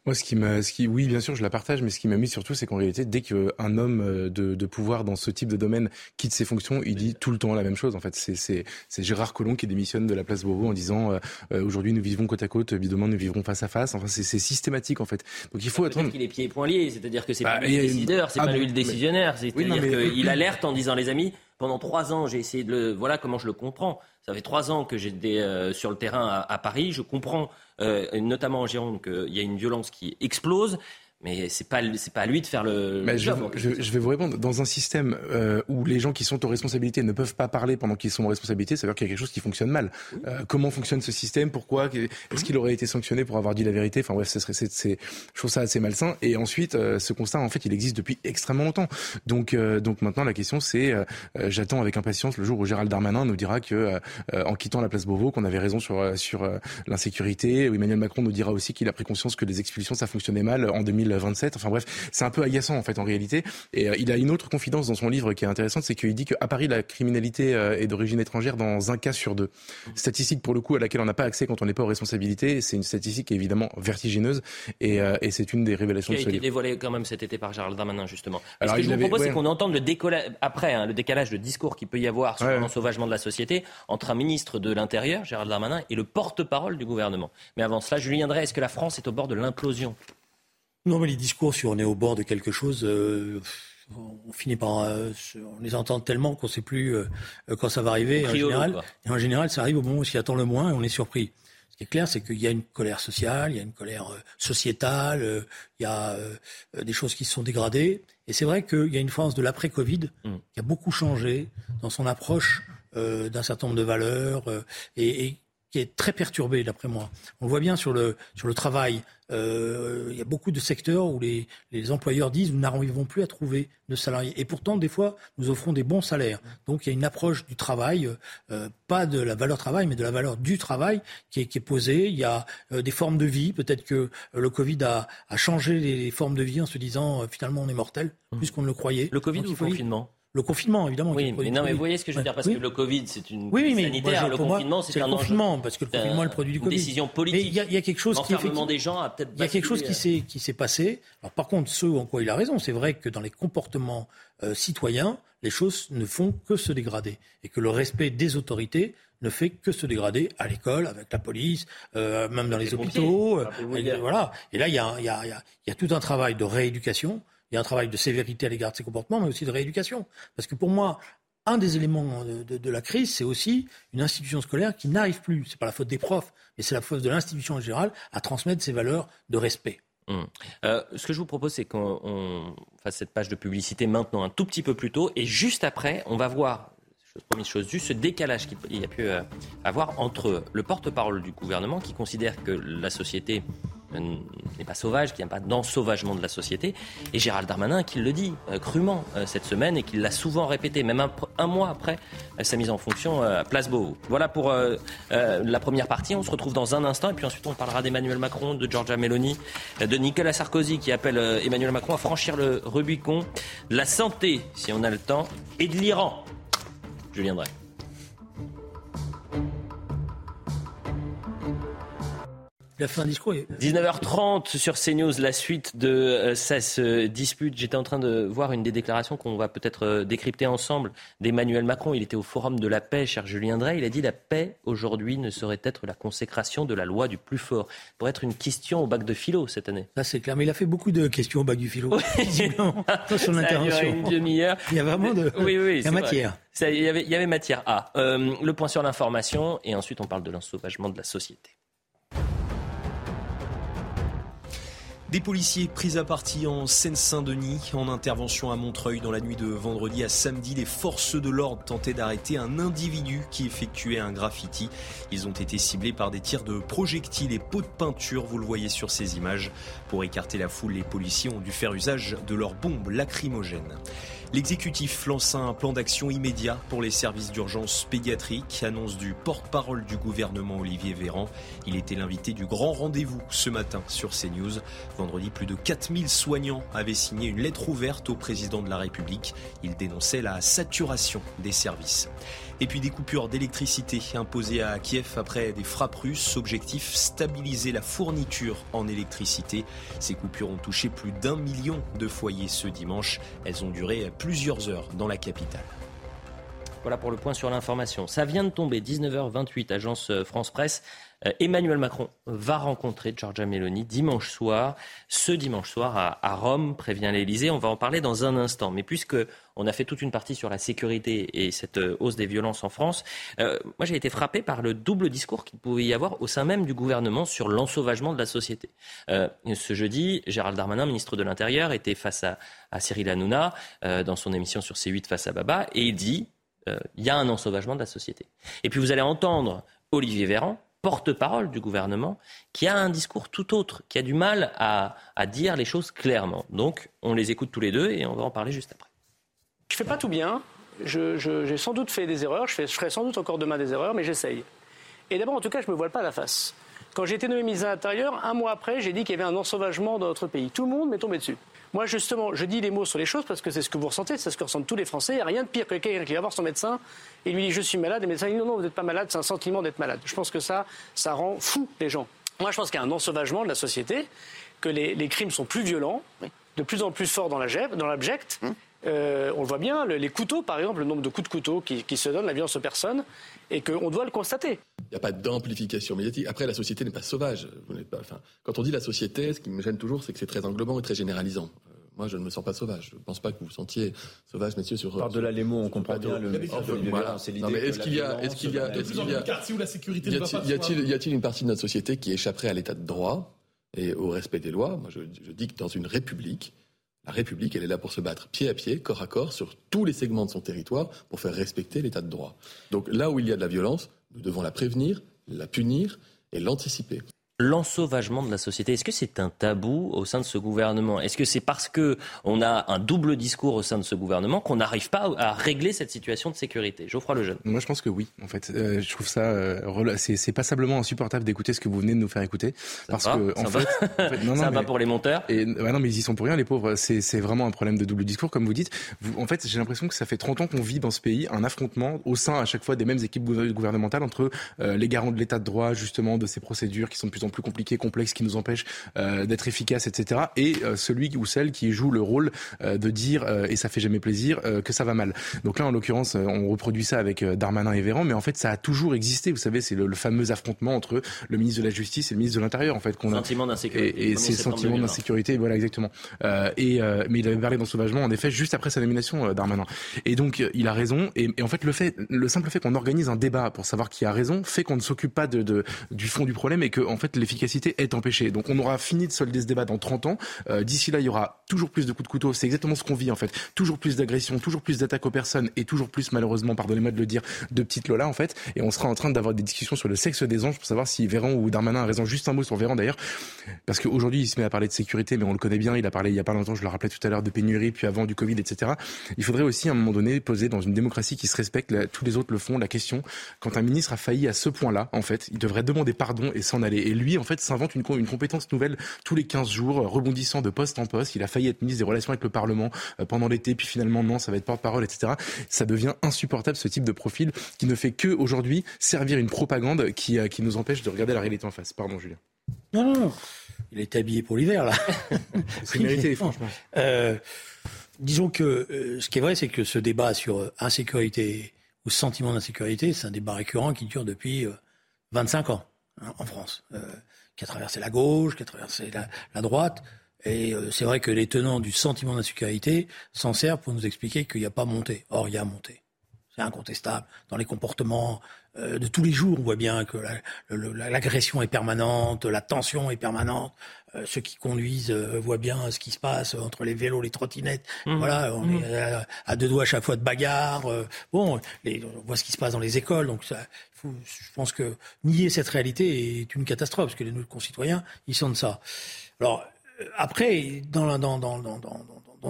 Moi, ce qui m'a, ce qui, oui, bien sûr, je la partage, mais ce qui m'a mis surtout, c'est qu'en réalité, dès qu'un homme euh, de, de, pouvoir dans ce type de domaine quitte ses fonctions, il dit tout le temps la même chose. En fait, c'est, c'est, c'est Gérard Collomb qui démissionne de la place Beauvau en disant euh, euh, aujourd'hui nous vivons côte à côte, demain nous vivrons face à face. Enfin, c'est, c'est systématique en fait. Donc il faut attendre. qu'il est pieds et poings liés, c'est-à-dire que c'est bah, pas lui le décideur, c'est ah pas lui le décisionnaire. C'est-à-dire qu'il alerte en disant les amis pendant trois ans, j'ai essayé de le. Voilà comment je le comprends. Ça fait trois ans que j'étais euh, sur le terrain à, Paris. Je comprends, euh, notamment en Gironde, qu'il y a une violence qui explose. Mais c'est pas c'est pas à lui de faire le. je, je, vais vous répondre. Dans un système euh, où les gens qui sont aux responsabilités ne peuvent pas parler pendant qu'ils sont aux responsabilités, ça veut dire qu'il y a quelque chose qui fonctionne mal. Euh, comment fonctionne ce système? Pourquoi? Est-ce qu'il aurait été sanctionné pour avoir dit la vérité? Enfin bref, serait, c'est, je trouve ça assez malsain. Et ensuite, euh, ce constat, en fait, il existe depuis extrêmement longtemps. Donc, euh, donc maintenant, la question, c'est, euh, j'attends avec impatience le jour où Gérald Darmanin nous dira que, en quittant la place Beauvau, qu'on avait raison sur sur l'insécurité. Emmanuel Macron nous dira aussi qu'il a pris conscience que les expulsions, ça fonctionnait mal en 2000 à 27. Enfin bref, c'est un peu agaçant en fait en réalité. Et il a une autre confidence dans son livre qui est intéressante, c'est qu'il dit qu'à Paris, la criminalité est d'origine étrangère dans un cas sur deux. Statistique pour le coup à laquelle on n'a pas accès quand on n'est pas aux responsabilités. C'est une statistique évidemment vertigineuse et, et c'est une des révélations qui a de ce été dévoilée quand même cet été par Gérald Darmanin justement. Alors, ce que je vous propose, c'est qu'on entende le décollage après hein, le décalage de discours qu'il peut y avoir sur l'ensauvagement de la société entre un ministre de l'Intérieur, Gérald Darmanin, et le porte-parole du gouvernement. Mais avant cela, Julien Drey, est-ce que la France est au bord de l'implosion? Non, mais les discours, si on est au bord de quelque chose, euh, on finit par, euh, on les entend tellement qu'on ne sait plus euh, quand ça va arriver. En général, et en général, ça arrive au moment où on s'y attend le moins et on est surpris. Ce qui est clair, c'est qu'il y a une colère sociale, il y a une colère sociétale, il y a des choses qui se sont dégradées. Et c'est vrai qu'il y a une France de l'après-Covid mm. qui a beaucoup changé dans son approche euh, d'un certain nombre de valeurs euh, et, et, qui est très perturbé d'après moi. On le voit bien sur le, sur le travail. Euh, il y a beaucoup de secteurs où les, les employeurs disent nous n'arrivons plus à trouver de salariés. Et pourtant, des fois, nous offrons des bons salaires. Donc il y a une approche du travail, euh, pas de la valeur travail, mais de la valeur du travail qui est, qui est posée. Il y a euh, des formes de vie. Peut-être que le Covid a, a changé les formes de vie en se disant finalement on est mortel, mmh. plus qu'on ne le croyait. Le Covid ou le confinement? Le confinement, évidemment. Oui, mais non, mais vous voyez ce que je veux dire, parce que le Covid, c'est une oui, mais sanitaire, le confinement, c'est un confinement, parce que le confinement est le produit du Covid. décision politique. il y, y, a quelque chose qui, des gens a il y a quelque chose qui s'est qui s'est passé. Alors par contre, ce en quoi il a raison, c'est vrai que dans les comportements euh, citoyens, les choses ne font que se dégrader et que le respect des autorités ne fait que se dégrader à l'école, avec la police, euh, même dans les, hôpitaux. Euh, voilà. Et là, il y a, y, a, y a tout un travail de rééducation il y a un travail de sévérité à l'égard de ces comportements, mais aussi de rééducation. Parce que pour moi, un des éléments de, la crise, c'est aussi une institution scolaire qui n'arrive plus, c'est pas la faute des profs, mais c'est la faute de l'institution en général, à transmettre ses valeurs de respect. Hum. Euh, ce que je vous propose, c'est qu'on fasse cette page de publicité maintenant un tout petit peu plus tôt, et juste après, on va voir chose, juste ce décalage qu'il y a pu euh, avoir entre le porte-parole du gouvernement qui considère que la société n'est pas sauvage, qu'il n'y a pas d'ensauvagement de la société, et Gérald Darmanin qui le dit euh, crûment euh, cette semaine et qui l'a souvent répété, même un, mois après sa mise en fonction à Place Beauvau. Voilà pour la première partie. On se retrouve dans un instant et puis ensuite on parlera d'Emmanuel Macron, de Giorgia Meloni, de Nicolas Sarkozy qui appelle Emmanuel Macron à franchir le Rubicon, la santé si on a le temps, et de l'Iran. Je viendrai. Il a fait un discours. 19h30 sur CNews, la suite de euh, cette dispute. J'étais en train de voir une des déclarations qu'on va peut-être euh, décrypter ensemble d'Emmanuel Macron. Il était au Forum de la paix, cher Julien Drey. Il a dit la paix aujourd'hui ne saurait être la consécration de la loi du plus fort. Pour être une question au bac de philo cette année. Ça c'est clair, mais il a fait beaucoup de questions au bac du philo. Oui. son intervention. Une demi-heure. Il y a vraiment de oui, oui, il y a matière. il, y avait, il y avait matière à. Euh, le point sur l'information et ensuite on parle de l'ensauvagement de la société. Des policiers pris à partie en Seine-Saint-Denis en intervention à Montreuil dans la nuit de vendredi à samedi. Les forces de l'ordre tentaient d'arrêter un individu qui effectuait un graffiti. Ils ont été ciblés par des tirs de projectiles et pots de peinture, vous le voyez sur ces images. Pour écarter la foule, les policiers ont dû faire usage de leurs bombes lacrymogènes. L'exécutif lance un plan d'action immédiat pour les services d'urgence pédiatrique, annonce du porte-parole du gouvernement Olivier Véran. Il était l'invité du grand rendez-vous ce matin sur CNews. Vendredi, plus de 4000 soignants avaient signé une lettre ouverte au président de la République. Il dénonçait la saturation des services. Et puis des coupures d'électricité imposées à Kiev après des frappes russes. Objectif stabiliser la fourniture en électricité. Ces coupures ont touché plus d'un million de foyers ce dimanche. Elles ont duré plusieurs heures dans la capitale. Voilà pour le point sur l'information. Ça vient de tomber, 19h28, agence France Presse. Euh, Emmanuel Macron va rencontrer Giorgia Meloni dimanche soir, ce dimanche soir à, Rome, prévient l'Elysée. On va en parler dans un instant. Mais puisque on a fait toute une partie sur la sécurité et cette euh, hausse des violences en France, euh, moi j'ai été frappé par le double discours qu'il pouvait y avoir au sein même du gouvernement sur l'ensauvagement de la société. ce jeudi, Gérald Darmanin, ministre de l'Intérieur, était face à, à Cyril Hanouna dans son émission sur C8 face à Baba et il dit il y a un ensauvagement de la société. Et puis vous allez entendre Olivier Véran, porte-parole du gouvernement, qui a un discours tout autre, qui a du mal à, dire les choses clairement. Donc, on les écoute tous les deux et on va en parler juste après. Je fais pas tout bien. J'ai sans doute fait des erreurs. Je, je ferai sans doute encore demain des erreurs, mais j'essaye. Et d'abord, en tout cas, je me voile pas la face. Quand j'ai été nommé ministre de l'Intérieur, un mois après, j'ai dit qu'il y avait un ensauvagement dans notre pays. Tout le monde m'est tombé dessus. Moi, justement, je dis les mots sur les choses parce que c'est ce que vous ressentez, c'est ce que ressentent tous les Français. Il n'y a rien de pire que quelqu'un qui va voir son médecin et lui dit Je suis malade. Et le médecin dit Non, non, vous n'êtes pas malade, c'est un sentiment d'être malade. Je pense que ça, ça rend fou les gens. Moi, je pense qu'il y a un ensauvagement de la société, que les, crimes sont plus violents, de plus en plus forts dans l'abject. Hum. Euh, on le voit bien, les couteaux, par exemple, le nombre de coups de couteau qui, se donnent, la violence aux personnes, et qu'on doit le constater. Il n'y a pas d'amplification médiatique. Après, la société n'est pas sauvage. quand on dit la société, ce qui me gêne toujours, c'est que c'est très englobant et très généralisant. Euh, moi, je ne me sens pas sauvage. Je ne pense pas que vous vous sentiez sauvage, messieurs, sur. Par delà les mots, on comprend bien le. mais est-ce qu'il y a, est-ce qu'il y a, est-ce qu'il y a, y a-t-il une partie de notre société qui échapperait à l'état de droit et au respect des lois? Moi, je dis que dans une république, la République, elle est là pour se battre pied à pied, corps à corps, sur tous les segments de son territoire, pour faire respecter l'état de droit. Donc là où il y a de la violence, nous devons la prévenir, la punir et l'anticiper l'ensauvagement de la société. Est-ce que c'est un tabou au sein de ce gouvernement? Est-ce que c'est parce que on a un double discours au sein de ce gouvernement qu'on n'arrive pas à régler cette situation de sécurité? Geoffroy Lejeune. Moi, je pense que oui. En fait, euh, je trouve ça euh, c'est passablement insupportable d'écouter ce que vous venez de nous faire écouter parce que en fait, ça va pour les monteurs. Et bah non, mais ils y sont pour rien, les pauvres. C'est vraiment un problème de double discours, comme vous dites. en fait, j'ai l'impression que ça fait 30 ans qu'on vit dans ce pays un affrontement au sein à chaque fois des mêmes équipes gouvernementales entre euh, les garants de l'état de droit, justement, de ces procédures qui sont de plus en plus compliquées, complexes qui nous empêche euh, d'être efficace, etc. Et euh, celui ou celle qui joue le rôle euh, de dire, et ça fait jamais plaisir, que ça va mal. Donc là, en l'occurrence, on reproduit ça avec Darmanin et Véran, mais en fait, ça a toujours existé. Vous savez, c'est le, fameux affrontement entre le ministre de la Justice et le ministre de l'Intérieur, en fait. Qu'on sentiment d'insécurité. Et, et ces sentiments d'insécurité, voilà, exactement. et mais il avait parlé d'ensauvagement, en effet, juste après sa nomination, Darmanin. Et donc, il a raison. Et, en fait, le fait, le simple fait qu'on organise un débat pour savoir qui a raison, fait qu'on ne s'occupe pas de, de, du fond du problème et que, en fait, l'efficacité est empêchée. Donc on aura fini de solder ce débat dans 30 ans. Euh, d'ici là, il y aura toujours plus de coups de couteau. C'est exactement ce qu'on vit en fait. Toujours plus d'agressions, toujours plus d'attaques aux personnes et toujours plus, malheureusement, pardonnez-moi de le dire, de petites Lola en fait. Et on sera en train d'avoir des discussions sur le sexe des anges pour savoir si Véran ou Darmanin a raison. Juste un mot sur Véran d'ailleurs, parce qu'aujourd'hui il se met à parler de sécurité, mais on le connaît bien. Il a parlé il y a pas longtemps, je le rappelais tout à l'heure, de pénurie, puis avant du Covid, etc. Il faudrait aussi à un moment donné poser dans une démocratie qui se respecte, tous les autres le font, la question quand un ministre a failli à ce point-là, en fait, il devrait demander pardon et s'en aller. En fait, s'invente une, une compétence nouvelle tous les 15 jours, rebondissant de poste en poste. Il a failli être ministre des Relations avec le Parlement euh, pendant l'été, puis finalement non, ça va être porte-parole, etc. Ça devient insupportable ce type de profil qui ne fait que aujourd'hui servir une propagande qui, euh, qui nous empêche de regarder la réalité en face. Pardon, Julien. Non, non, non. Il est habillé pour l'hiver, là. C'est mérité, franchement. Euh, disons que ce qui est vrai, c'est que ce débat sur insécurité ou sentiment d'insécurité, c'est un débat récurrent qui dure depuis 25 ans hein, en France qui a traversé la gauche, qui a traversé la, droite. Et euh, c'est vrai que les tenants du sentiment d'insécurité s'en servent pour nous expliquer qu'il n'y a pas monté. Or, il y a monté. C'est incontestable. Dans les comportements euh, de tous les jours, on voit bien que l'agression est permanente, la tension est permanente. Euh, ceux qui conduisent voient bien ce qui se passe entre les vélos, les trottinettes. Mmh. Voilà, on mmh. est à, deux doigts à chaque fois de bagarre. bon, les, on voit ce qui se passe dans les écoles. Donc, ça, je pense que nier cette réalité est une catastrophe, parce que nos concitoyens, ils de ça. Alors, euh, après, dans,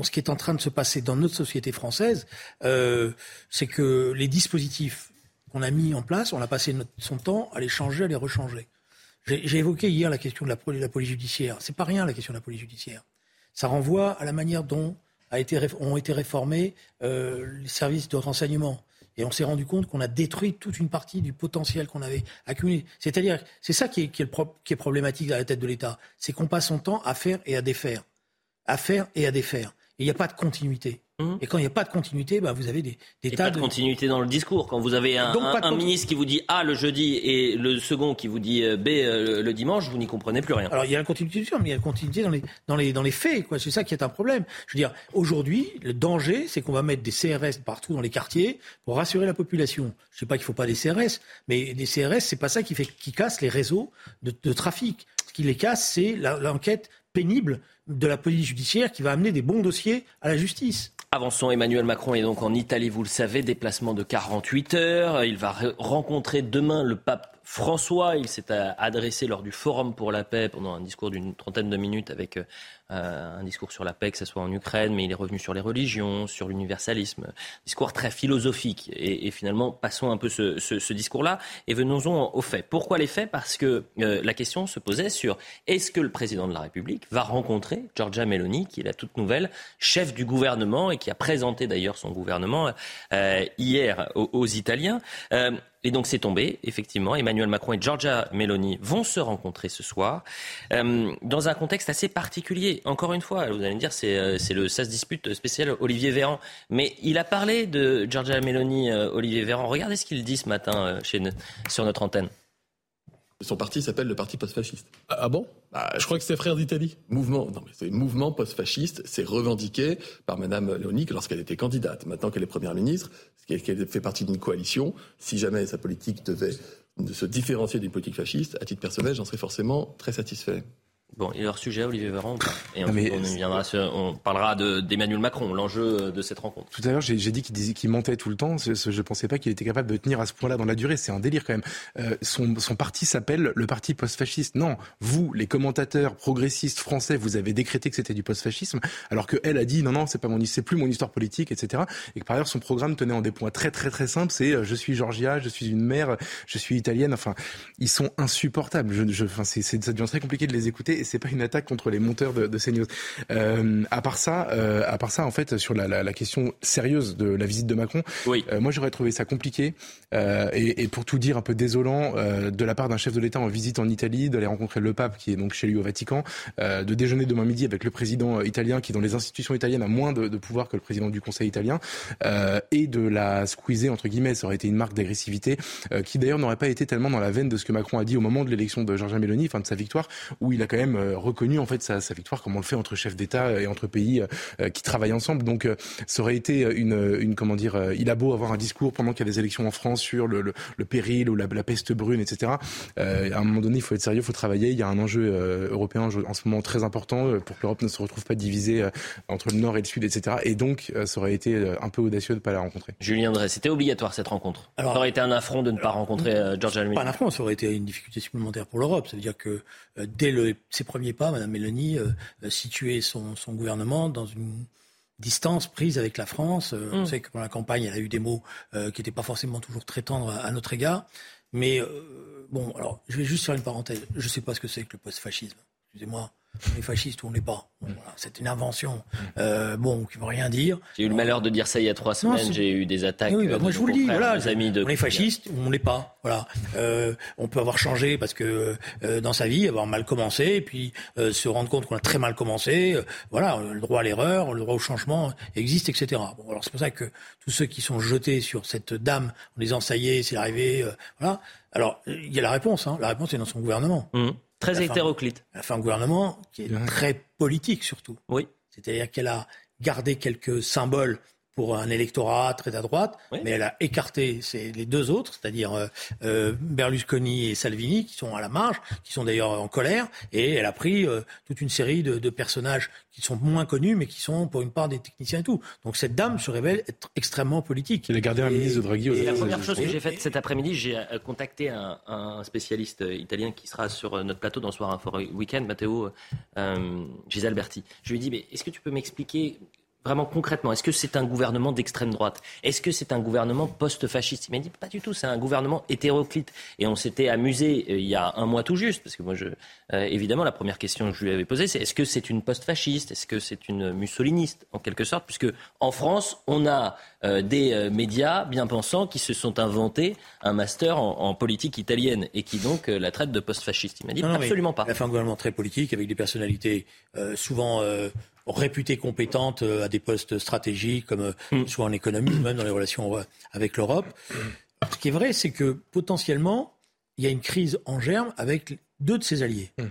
ce qui est en train de se passer dans notre société française, euh, c'est que les dispositifs qu'on a mis en place, on a passé son temps à les changer, à les rechanger. J'ai évoqué hier la question de la, police judiciaire. C'est pas rien la question de la police judiciaire. Ça renvoie à la manière dont ont été réformés euh, les services de renseignement. Et on s'est rendu compte qu'on a détruit toute une partie du potentiel qu'on avait accumulé. C'est-à-dire, c'est ça qui est, qui, est qui est problématique à la tête de l'État. C'est qu'on passe son temps à faire et à défaire. À faire et à défaire. Et il n'y a pas de continuité. Mmh. Et quand il n'y a pas de continuité, bah, vous avez des, des tas pas de... continuité dans le discours. Quand vous avez un, un, ministre qui vous dit A le jeudi et le second qui vous dit euh, B euh, le dimanche, vous n'y comprenez plus rien. Alors il y a la continuité, mais il y a la continuité dans les, dans les, dans les faits. C'est ça qui est un problème. Je veux dire, aujourd'hui, le danger, c'est qu'on va mettre des CRS partout dans les quartiers pour rassurer la population. Je ne sais pas qu'il ne faut pas des CRS, mais des CRS, c'est pas ça qui, fait, qui casse les réseaux de, de trafic. Ce qui les casse, c'est l'enquête pénible de la police judiciaire qui va amener des bons dossiers à la justice. Avançons, Emmanuel Macron est donc en Italie, vous le savez, déplacement de 48 heures. Il va rencontrer demain le pape François, il s'est adressé lors du Forum pour la paix pendant un discours d'une trentaine de minutes avec euh, un discours sur la paix, que ce soit en Ukraine, mais il est revenu sur les religions, sur l'universalisme. Discours très philosophique. Et, finalement, passons un peu ce, discours-là et venons-en aux faits. Pourquoi les faits? Parce que euh, la question se posait sur est-ce que le président de la République va rencontrer Giorgia Meloni, qui est la toute nouvelle chef du gouvernement et qui a présenté d'ailleurs son gouvernement euh, hier aux, Italiens? Et donc c'est tombé, effectivement. Emmanuel Macron et Giorgia Meloni vont se rencontrer ce soir euh, dans un contexte assez particulier. Encore une fois, vous allez me dire, c'est, euh, le SAS dispute spécial Olivier Véran. Mais il a parlé de Giorgia Meloni, euh, Olivier Véran. Regardez ce qu'il dit ce matin sur notre antenne. Son parti s'appelle le Parti post-fasciste. Ah, ah bon? Bah, Je crois que c'est Frères d'Italie. Mouvement, non mais c'est mouvement post-fasciste. C'est revendiqué par Madame Léonique lorsqu'elle était candidate. Maintenant qu'elle est première ministre, qu'elle fait partie d'une coalition. Si jamais sa politique devait se différencier d'une politique fasciste, à titre personnel, j'en serais forcément très satisfait. Bon, et leur sujet, Olivier Véran Et ensuite, on, on parlera d'Emmanuel Macron, l'enjeu de cette rencontre. Tout à l'heure, j'ai dit qu'il qu'il mentait tout le temps. Je ne pensais pas qu'il était capable de tenir à ce point-là dans la durée. C'est un délire quand même. Euh, son, son, parti s'appelle le parti post-fasciste. Non, vous, les commentateurs progressistes français, vous avez décrété que c'était du post-fascisme, alors que elle a dit non, non, c'est pas mon, c'est plus mon histoire politique, etc. Et que par ailleurs, son programme tenait en des points très, très, très simples. C'est euh, je suis Georgia, je suis une mère, je suis italienne. Enfin, ils sont insupportables. Je, je, enfin, c'est, ça devient très compliqué de les écouter c'est pas une attaque contre les monteurs de, de CNews. Euh, à part ça, euh, à part ça, en fait, sur la, la, la, question sérieuse de la visite de Macron, oui. euh, moi j'aurais trouvé ça compliqué euh, et, et, pour tout dire un peu désolant euh, de la part d'un chef de l'État en visite en Italie, d'aller rencontrer le pape qui est donc chez lui au Vatican, euh, de déjeuner demain midi avec le président italien qui dans les institutions italiennes a moins de, de pouvoir que le président du Conseil italien et de la squeezer entre guillemets, ça aurait été une marque d'agressivité qui d'ailleurs n'aurait pas été tellement dans la veine de ce que Macron a dit au moment de l'élection de Giorgia Meloni, enfin de sa victoire, où il a quand même euh, reconnu en fait sa, sa, victoire comme on le fait entre chefs d'État et entre pays euh, qui travaillent ensemble. Donc euh, ça aurait été une, une comment dire, il a beau avoir un discours pendant qu'il y a des élections en France sur le, le, le péril ou la, la, peste brune, etc. Euh, à un moment donné, il faut être sérieux, il faut travailler. Il y a un enjeu euh, européen en ce moment très important pour que l'Europe ne se retrouve pas divisée entre le nord et le sud, etc. Et donc, ça aurait été un peu audacieux de ne pas la rencontrer. Julien Drey, c'était obligatoire cette rencontre. Alors, ça aurait été un affront de ne pas rencontrer Georgia Meloni. Pas un affront, ça aurait été une difficulté supplémentaire pour l'Europe. Ça veut dire que dès le, ses premiers pas, Mme Mélanie euh, euh, situait son, gouvernement dans une distance prise avec la France. Euh, on mm. sait que pendant la campagne, elle a eu des mots qui n'étaient pas forcément toujours très tendres à, notre égard. Mais bon, alors, je vais juste faire une parenthèse. Je ne sais pas ce que c'est que le post-fascisme. Excusez-moi on est fasciste ou on n'est pas. c'est une invention, euh, bon, qui ne veut rien dire. J'ai eu le malheur de dire ça il y a trois semaines. J'ai eu des attaques. Oui, bah, moi je vous le dis. Voilà, amis de... on est fasciste ou on l'est pas. Voilà. Euh, on peut avoir changé parce que euh, dans sa vie, avoir mal commencé, et puis euh, se rendre compte qu'on a très mal commencé. Euh, voilà, le droit à l'erreur, le droit au changement existe, etc. Bon, alors c'est pour ça que tous ceux qui sont jetés sur cette dame en disant ça y est, c'est arrivé, voilà. Alors il y a la réponse. Hein. La réponse est dans son gouvernement. Mmh. Très hétéroclite. Elle a fait un gouvernement qui est très politique surtout. Oui. C'est-à-dire qu'elle a gardé quelques symboles pour un électorat très à droite, mais elle a écarté les deux autres, c'est-à-dire euh, euh, Berlusconi et Salvini, qui sont à la marge, qui sont d'ailleurs en colère, et elle a pris euh, toute une série de, de, personnages qui sont moins connus, mais qui sont pour une part des techniciens et tout. Donc cette dame se révèle être extrêmement politique. Elle a gardé un ministre de Draghi. Et la première chose que j'ai faite cet après-midi, j'ai contacté un, un, spécialiste italien qui sera sur notre plateau dans Soir Info Weekend, Matteo Gisalberti. Je lui ai dit, mais est-ce que tu peux m'expliquer vraiment concrètement, est-ce que c'est un gouvernement d'extrême droite? Est-ce que c'est un gouvernement post-fasciste? Il m'a dit pas du tout, c'est un gouvernement hétéroclite. Et on s'était amusé euh, il y a un mois tout juste, parce que moi, je, euh, évidemment, la première question que je lui avais posée, c'est est-ce que c'est une post-fasciste? Est-ce que c'est une mussoliniste, en quelque sorte? Puisque en France, on a des médias bien pensants qui se sont inventés un master en, politique italienne et qui donc la traite de post-fasciste. Il m'a dit absolument pas. Il a fait un gouvernement très politique avec des personnalités souvent réputées compétentes euh, à des postes stratégiques, comme euh, mm. soit en économie, même dans les relations euh, avec l'Europe. Ce qui est vrai, c'est que potentiellement, il y a une crise en germe avec deux de ses alliés. Mm.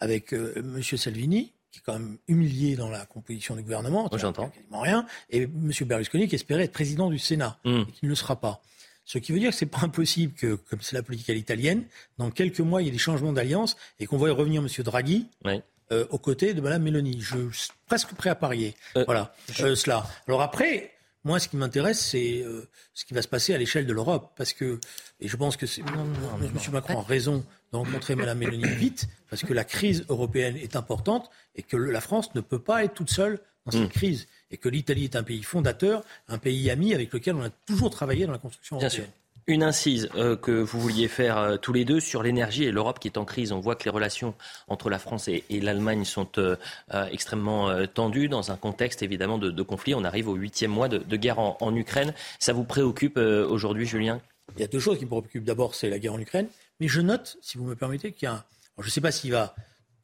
Avec M. Salvini, qui est quand même humilié dans la composition du gouvernement, j'entends quasiment rien, et M. Berlusconi qui espérait être président du Sénat, mm. et qui ne le sera pas. Ce qui veut dire que c'est pas impossible que, comme c'est la politique à l'italienne, dans quelques mois, il y ait des changements d'alliance et qu'on voit revenir M. Draghi. aux côtés de Mme Mélanie. Je suis presque prêt à parier. voilà, cela. Alors après, Moi, ce qui m'intéresse, c'est euh, ce qui va se passer à l'échelle de l'Europe. Parce que, et je pense que c'est, M. Macron a raison de rencontrer Mme Mélanie vite, parce que la crise européenne est importante et que la France ne peut pas être toute seule dans cette mm. crise. Et que l'Italie est un pays fondateur, un pays ami avec lequel on a toujours travaillé dans la construction européenne. Une incise euh, que vous vouliez faire euh, tous les deux sur l'énergie et l'Europe qui est en crise. On voit que les relations entre la France et, l'Allemagne sont euh, extrêmement tendues dans un contexte évidemment de, conflit. On arrive au huitième mois de, guerre en, Ukraine. Ça vous préoccupe aujourd'hui, Julien? Il y a deux choses qui me préoccupent. D'abord, c'est la guerre en Ukraine. Mais je note, si vous me permettez, qu'il y a un... je ne sais pas s'il va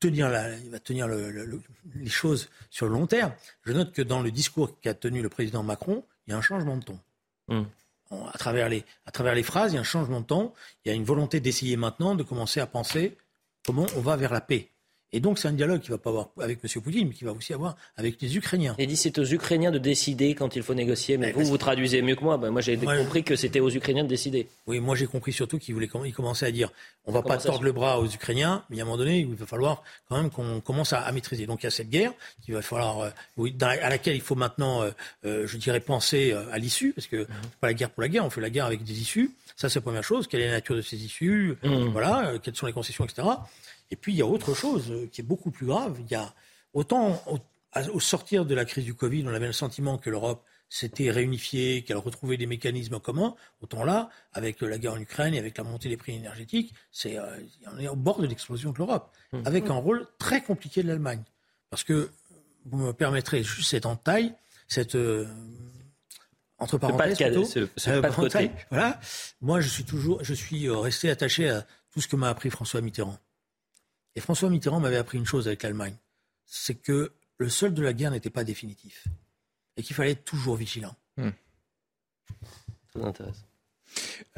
tenir, il va tenir les choses sur le long terme. Je note que dans le discours qu'a tenu le président Macron, il y a un changement de ton. Hum à travers, les, à travers les phrases, il y a un changement de temps, il y a une volonté d'essayer maintenant de commencer à penser comment on va vers la paix. Et donc, c'est un dialogue qu'il va pas avoir avec M. Poutine, mais qu'il va aussi avoir avec les Ukrainiens. Et dit c'est aux Ukrainiens de décider quand il faut négocier. Mais, vous, vous traduisez mieux que moi. Ben, moi, j'ai compris que c'était aux Ukrainiens de décider. Oui, moi, j'ai compris surtout qu'il voulait il commençait à dire on va pas tordre le bras aux Ukrainiens, mais à un moment donné, il va falloir quand même qu'on commence à, maîtriser. Donc, il y a cette guerre qu'il va falloir, euh, à laquelle il faut maintenant, euh, euh, je dirais, penser à l'issue, parce que mmh. pas la guerre pour la guerre, on fait la guerre avec des issues. Ça, c'est la première chose. Quelle est la nature de ces issues? Mmh. Voilà, quelles sont les concessions, etc. Et puis il y a autre chose euh, qui est beaucoup plus grave. Il y a autant au, sortir de la crise du Covid, on avait le sentiment que l'Europe s'était réunifiée, qu'elle retrouvait des mécanismes communs. Autant là, avec la guerre en Ukraine et avec la montée des prix énergétiques, c'est euh, on est au bord de l'explosion de l'Europe, mmh. avec un rôle très compliqué de l'Allemagne. Parce que vous me permettrez juste cette entaille, cette euh, entre parenthèses, ce, pas de côté. Voilà. Moi, je suis toujours, je suis resté attaché à tout ce que m'a appris François Mitterrand. Et François Mitterrand m'avait appris une chose avec l'Allemagne, c'est que le sol de la guerre n'était pas définitif et qu'il fallait être toujours vigilant. Hmm. Ça m'intéresse.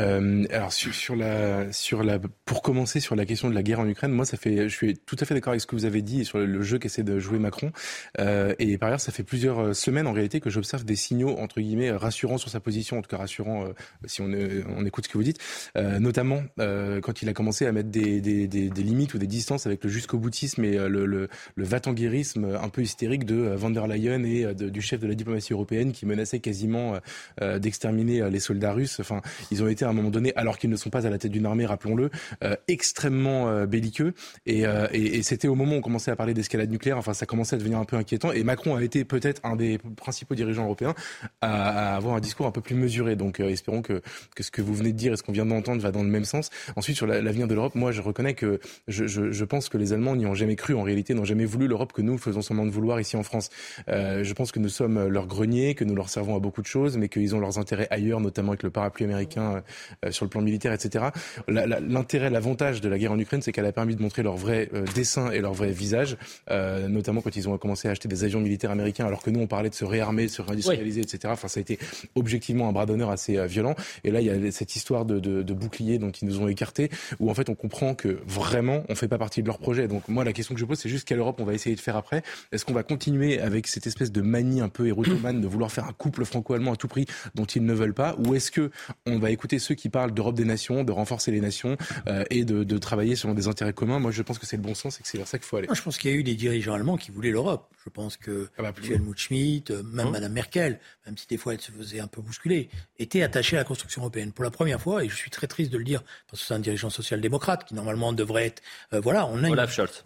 Euh, alors sur, la sur la pour commencer sur la question de la guerre en Ukraine, moi ça fait je suis tout à fait d'accord avec ce que vous avez dit sur le, jeu qu'essaie de jouer Macron. Euh, et par ailleurs ça fait plusieurs euh, semaines en réalité que j'observe des signaux entre guillemets rassurants sur sa position en tout cas rassurants euh, si on, on écoute ce que vous dites. Euh, notamment quand il a commencé à mettre des, des, des, limites ou des distances avec le jusqu'au boutisme et le, le, le va-t-en-guérisme un peu hystérique de van der Leyen et du chef de la diplomatie européenne qui menaçait quasiment d'exterminer les soldats russes. Enfin ils ont été à un moment donné, alors qu'ils ne sont pas à la tête d'une armée, rappelons-le, euh, extrêmement euh, belliqueux. Euh, et, c'était au moment où on commençait à parler d'escalade nucléaire, enfin ça commençait à devenir un peu inquiétant. Et Macron a été peut-être un des principaux dirigeants européens à, avoir un discours un peu plus mesuré. Donc espérons que, ce que vous venez de dire et ce qu'on vient d'entendre va dans le même sens. Ensuite, sur l'avenir de l'Europe, moi je reconnais que je, je, pense que les Allemands n'y ont jamais cru, en réalité, n'ont jamais voulu l'Europe que nous faisons semblant de vouloir ici en France. je pense que nous sommes leur grenier, que nous leur servons à beaucoup de choses, mais qu'ils ont leurs intérêts ailleurs, notamment avec le parapluie américain euh, sur le plan militaire, etc. L'intérêt, l'avantage de la guerre en Ukraine, c'est qu'elle a permis de montrer leur vrai euh, dessin et leur vrai visage, euh, notamment quand ils ont commencé à acheter des avions militaires américains, alors que nous, on parlait de se réarmer, de se réindustrialiser, etc. Enfin, ça a été objectivement un bras d'honneur assez violent. Et là, il y a cette histoire de, de, de bouclier dont ils nous ont écarté, où en fait, on comprend que vraiment, on fait pas partie de leur projet. Donc moi, la question que je pose, c'est juste quelle Europe on va essayer de faire après? Est-ce qu'on va continuer avec cette espèce de manie un peu érotomane de vouloir faire un couple franco-allemand à tout prix dont ils ne veulent pas, ou est-ce que on va écouter ceux qui parlent d'Europe des nations, de renforcer les nations euh, et de, de, travailler selon des intérêts communs. Moi, je pense que c'est le bon sens et que c'est vers ça qu'il faut aller. je pense qu'il y a eu des dirigeants allemands qui voulaient l'Europe. Je pense que ah bah, Helmut Schmidt, euh, même Mme Merkel, même si des fois elle se faisait un peu bousculer, était attachée à la construction européenne. Pour la première fois, et je suis très triste de le dire, parce que c'est un dirigeant social-démocrate qui normalement devrait être... Euh, voilà, on a,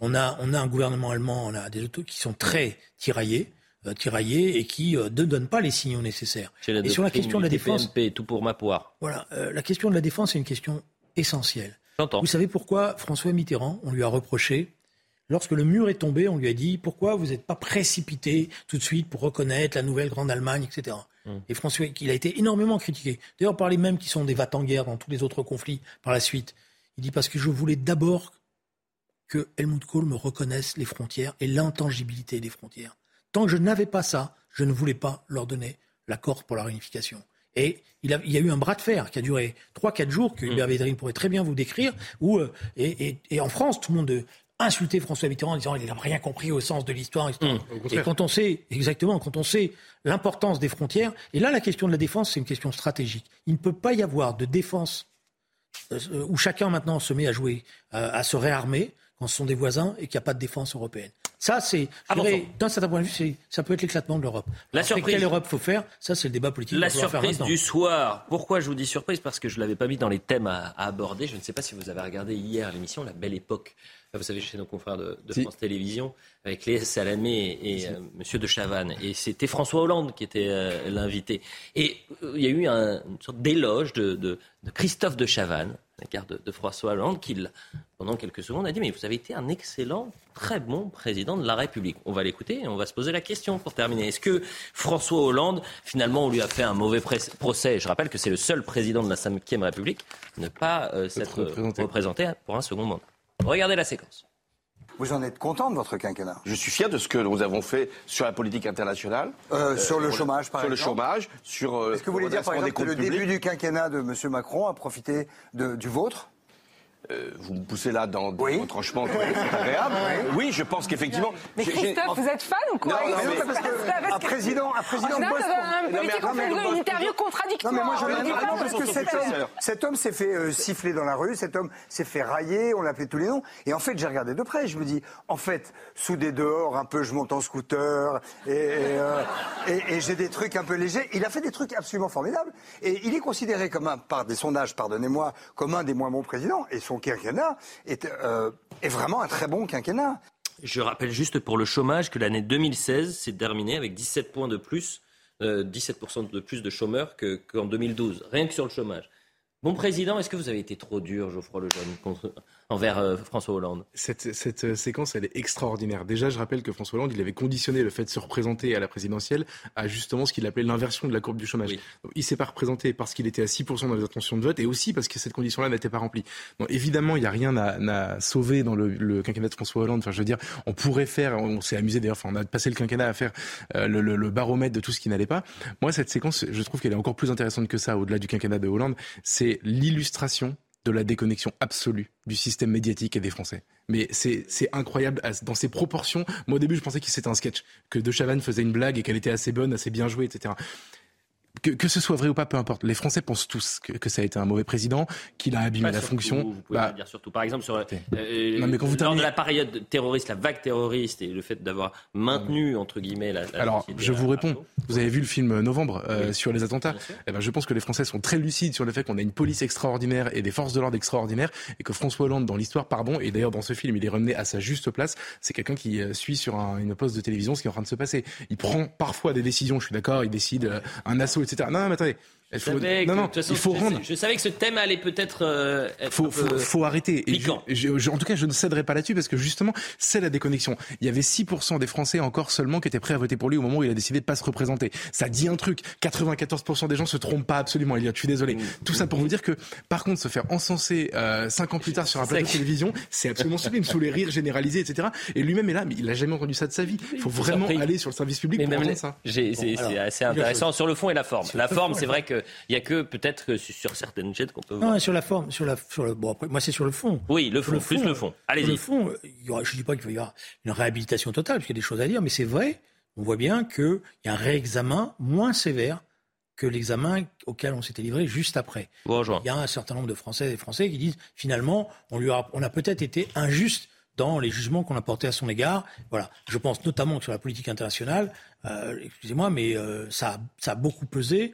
on, a, on a un gouvernement allemand, on a des autos qui sont très tiraillés. Euh, tiraillés et qui euh, ne donnent pas les signaux nécessaires. et sur la question de la défense, tout pour ma poire. Voilà, euh, la question de la défense est une question essentielle. Vous savez pourquoi François Mitterrand, on lui a reproché, lorsque le mur est tombé, on lui a dit pourquoi vous n'êtes pas précipité tout de suite pour reconnaître la nouvelle Grande Allemagne, etc. Hum. Et François, il a été énormément critiqué. D'ailleurs, par les mêmes qui sont des vats en guerre dans tous les autres conflits par la suite. Il dit parce que je voulais d'abord que Helmut Kohl me reconnaisse les frontières et l'intangibilité des frontières. Tant que je n'avais pas ça, je ne voulais pas leur donner l'accord pour la réunification. Et il, y a eu un bras de fer qui a duré 3-4 jours, que Hubert mm. Védrine pourrait très bien vous décrire, où, euh, et, en France, tout le monde insultait François Mitterrand en disant qu'il n'a rien compris au sens de l'histoire. Mm. Et quand on sait, exactement, quand on sait l'importance des frontières, et là, la question de la défense, c'est une question stratégique. Il ne peut pas y avoir de défense euh, où chacun maintenant se met à jouer, euh, à se réarmer, quand ce sont des voisins et qu'il n'y a pas de défense européenne. Ça, c'est, d'un certain point de vue, ça peut être l'éclatement de l'Europe. La surprise. Quelle Europe faut faire? Ça, c'est le débat politique. La surprise du soir. Pourquoi je vous dis surprise? Parce que je l'avais pas mis dans les thèmes à, aborder. Je ne sais pas si vous avez regardé hier l'émission La Belle Époque. Vous savez, chez nos confrères de, France Télévisions, avec Léa Salamé et, M. Euh, Monsieur de Chavannes. Et c'était François Hollande qui était euh, l'invité. Et euh, il y a eu un, une sorte d'éloge de, de, Christophe de Chavannes, la carte de, François Hollande, qui, pendant quelques secondes, a dit Mais vous avez été un excellent, très bon président de la République. On va l'écouter et on va se poser la question pour terminer. Est-ce que François Hollande, finalement, on lui a fait un mauvais procès? Je rappelle que c'est le seul président de la Ve République à ne pas s'être représenté pour un second mandat. Regardez la séquence. Vous en êtes content de votre quinquennat? Je suis fier de ce que nous avons fait sur la politique internationale. Euh, sur le chômage, par exemple Sur le chômage, sur. Euh, Est-ce que vous voulez dire, par exemple, que le début du quinquennat de M. Macron a profité du vôtre? Euh, vous me poussez là dans, dans oui. tranchement c'est agréable. Oui. je pense qu'effectivement. Mais Christophe, vous êtes fan ou quoi Non, non, mais parce que un président, un président de poste. Un politique, on une interview contradictoire. Non, mais moi, je parce que cet homme, cet homme s'est fait euh, siffler dans la rue, cet homme s'est fait railler, on l'appelait tous les noms. Et en fait, j'ai regardé de près, je me dis, en fait, sous des dehors, un peu, je monte en scooter, et, euh, et, et j'ai des trucs un peu légers. Il a fait des trucs absolument formidables. Et il est considéré comme un, par des sondages, pardonnez-moi, comme un des moins bons présidents. Et son quinquennat est, euh, est vraiment un très bon quinquennat. Je rappelle juste pour le chômage que l'année 2016 s'est terminée avec 17 points de plus, 17% euh, de plus de chômeurs qu'en 2012, rien que sur le chômage. Bon président, est-ce que vous avez été trop dur, Geoffroy Lejeune, envers euh, François Hollande cette, cette, euh, séquence, elle est extraordinaire. Déjà, je rappelle que François Hollande, il avait conditionné le fait de se représenter à la présidentielle à justement ce qu'il appelait l'inversion de la courbe du chômage. Il il s'est pas représenté parce qu'il était à 6% dans les intentions de vote et aussi parce que cette condition-là n'était pas remplie. Donc, évidemment, il n'y a rien à, sauver dans le, le, quinquennat de François Hollande. Enfin, je veux dire, on pourrait faire, on s'est amusé d'ailleurs, enfin, on a passé le quinquennat à faire euh, le, le, baromètre de tout ce qui n'allait pas. Moi, cette séquence, je trouve qu'elle est encore plus intéressante que ça, au-delà du quinquennat de Hollande. C'est l'illustration de la déconnexion absolue du système médiatique et des Français. Mais c'est incroyable dans ses proportions. Moi, au début, je pensais que c'était un sketch, que De Chavannes faisait une blague et qu'elle était assez bonne, assez bien jouée, etc que, que, ce soit vrai ou pas, peu importe. Les Français pensent tous que, que ça a été un mauvais président, qu'il a abîmé la fonction. Vous, pouvez bah, dire surtout, par exemple, sur euh, non, mais quand vous lors de la période terroriste, la vague terroriste et le fait d'avoir maintenu entre guillemets la. la Alors, je vous réponds. Vous avez vu le film Novembre euh, sur les attentats. Eh ben, je pense que les Français sont très lucides sur le fait qu'on a une police extraordinaire et des forces de l'ordre extraordinaires et que François Hollande, dans l'histoire, pardon, et d'ailleurs dans ce film, il est ramené à sa juste place. C'est quelqu'un qui euh, suit sur un, une poste de télévision ce qui est en train de se passer. Il prend parfois des décisions. Je suis d'accord. Il décide euh, un assaut non, non, mais attendez. Il faut, non, non, il faut rendre. Je savais que ce thème allait peut-être euh, être. Faut, faut, faut, arrêter. Et je, en tout cas, je ne céderai pas là-dessus parce que justement, c'est la déconnexion. Il y avait 6% des Français encore seulement qui étaient prêts à voter pour lui au moment où il a décidé de pas se représenter. Ça dit un truc. 94% des gens se trompent pas absolument. Il y a, je suis désolé. Tout ça pour vous dire que, par contre, se faire encenser euh, 5 ans plus tard sur un plateau de télévision, c'est absolument sublime, sous les rires généralisés, etc. Et lui-même est là, mais il a jamais entendu ça de sa vie. Il faut vraiment aller sur le service public pour entendre ça. C'est assez intéressant sur le fond et la forme. La forme, c'est vrai qu'il y a que peut-être sur certaines chaînes qu'on peut voir. Non, sur la forme, sur la, sur le, bon après, moi c'est sur le fond. Oui, le fond, plus le fond. Allez-y. Le fond, je ne dis pas qu'il va y avoir une réhabilitation totale, parce qu'il y a des choses à dire, mais c'est vrai, on voit bien qu'il y a un réexamen moins sévère que l'examen auquel on s'était livré juste après. Bonjour. Il y a un certain nombre de Français et Français qui disent finalement on lui a, on a peut-être été injuste dans les jugements qu'on a portés à son égard. Voilà. Je pense notamment sur la politique internationale, euh, excusez-moi, mais euh, ça, ça a beaucoup pesé.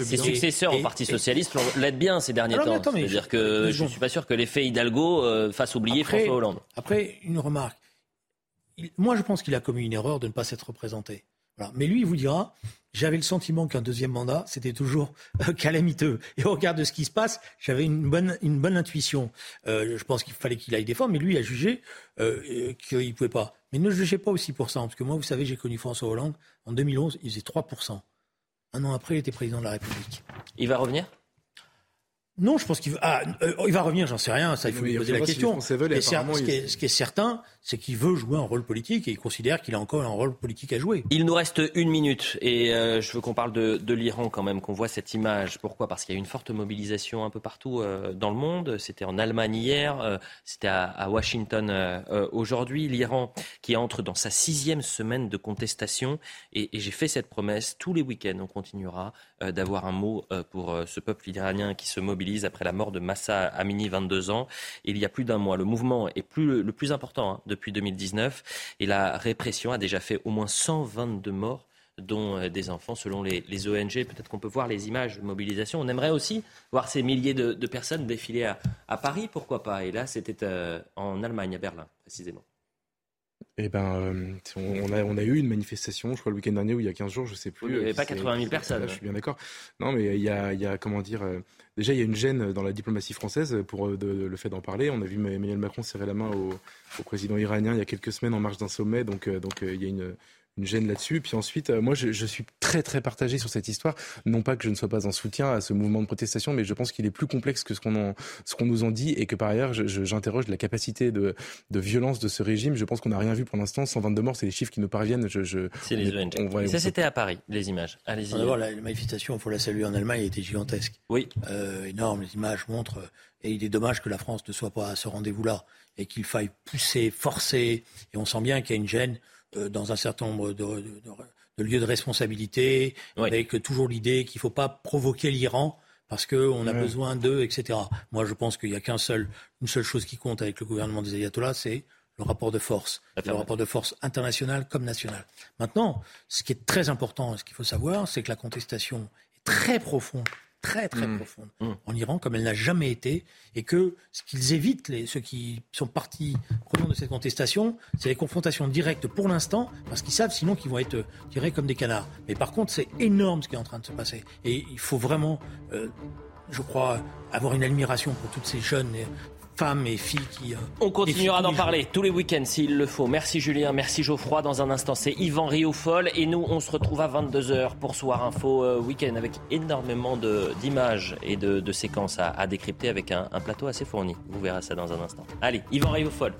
ses successeurs au Parti Socialiste l'aident bien ces derniers temps. C'est-à-dire que je ne suis pas sûr que l'effet Hidalgo euh, fasse oublier François Hollande. Après, une remarque. moi, je pense qu'il a commis une erreur de ne pas s'être représenté. Mais lui, il vous dira, j'avais le sentiment qu'un deuxième mandat, c'était toujours euh, calamiteux. Et au regard de ce qui se passe, j'avais une bonne, intuition. Euh, je pense qu'il fallait qu'il aille défendre, mais lui a jugé euh, qu'il ne pouvait pas. Mais ne jugez pas aussi pour ça, parce que moi, vous savez, j'ai connu François Hollande en 2011, il faisait 3%. Un an après, il était président de la République. Il va revenir? Non, je pense qu'il va, ah, euh, il va revenir, j'en sais rien, ça il faut lui poser la question. ce, qui est, ce, qui est, certain, c'est qu'il veut jouer un rôle politique et il considère qu'il a encore un rôle politique à jouer. Il nous reste une minute et euh, je veux qu'on parle de, de l'Iran quand même, qu'on voit cette image. Pourquoi? Parce qu'il y a une forte mobilisation un peu partout euh, dans le monde. C'était en Allemagne hier, c'était à, à, Washington aujourd'hui. L'Iran qui entre dans sa sixième semaine de contestation et, et j'ai fait cette promesse tous les week-ends. On continuera d'avoir un mot pour ce peuple iranien qui se mobilise après la mort de Massa Amini, 22 ans, il y a plus d'un mois. Le mouvement est plus, le plus important hein, depuis 2019 et la répression a déjà fait au moins 122 morts dont euh, des enfants, selon les, ONG. Peut-être qu'on peut voir les images de mobilisation. On aimerait aussi voir ces milliers de, personnes défiler à, Paris, pourquoi pas. Et là, c'était euh, en Allemagne, à Berlin, précisément. Eh ben, euh, on, a, on a eu une manifestation, je crois, le week-end dernier ou il y a 15 jours, je sais plus. il n'y avait pas 80 000 personnes. je suis bien d'accord. Non, mais il y a, il y a comment dire, déjà, il y a une gêne dans la diplomatie française pour le fait d'en parler. On a vu Emmanuel Macron serrer la main au, au, président iranien il y a quelques semaines en marge d'un sommet, donc, donc il y a une, une gêne là-dessus. Puis ensuite, euh, moi, je, je, suis très très partagé sur cette histoire. Non pas que je ne sois pas en soutien à ce mouvement de protestation, mais je pense qu'il est plus complexe que ce qu'on ce qu'on nous en dit et que par ailleurs, j'interroge la capacité de, de, violence de ce régime. Je pense qu'on n'a rien vu pour l'instant. 122 morts, c'est les chiffres qui nous parviennent. Je, je c'est les ONG. ça, c'était à Paris, les images. Allez-y. D'abord, la manifestation, il faut la saluer en Allemagne, elle était gigantesque. Oui. Euh, énorme. Les images montrent. Et il est dommage que la France ne soit pas à ce rendez-vous-là et qu'il faille pousser, forcer. Et on sent bien qu'il y a une gêne. Euh, dans un certain nombre de, lieux de responsabilité, avec toujours l'idée qu'il ne faut pas provoquer l'Iran parce qu'on a besoin d'eux, etc. Moi, je pense qu'il n'y a qu'une seul, une seule chose qui compte avec le gouvernement des ayatollahs, c'est le rapport de force, le rapport de force international comme national. Maintenant, ce qui est très important, ce qu'il faut savoir, c'est que la contestation est très profonde très très mmh. profonde mmh. en Iran, comme elle n'a jamais été, et que ce qu'ils évitent, les, ceux qui sont partis prenants de cette contestation, c'est les confrontations directes pour l'instant, parce qu'ils savent sinon qu'ils vont être tirés comme des canards. Mais par contre, c'est énorme ce qui est en train de se passer, et il faut vraiment, euh, je crois, avoir une admiration pour toutes ces jeunes femmes et filles qui... Euh, on continuera d'en parler tous les week-ends s'il le faut. Merci Julien, merci Geoffroy. Dans un instant, c'est Yvan Rioufol. Et nous, on se retrouve à 22h pour Soir Info euh, Week-end avec énormément d'images et de, séquences à, décrypter avec un, plateau assez fourni. Vous verrez ça dans un instant. Allez, Yvan Rioufol.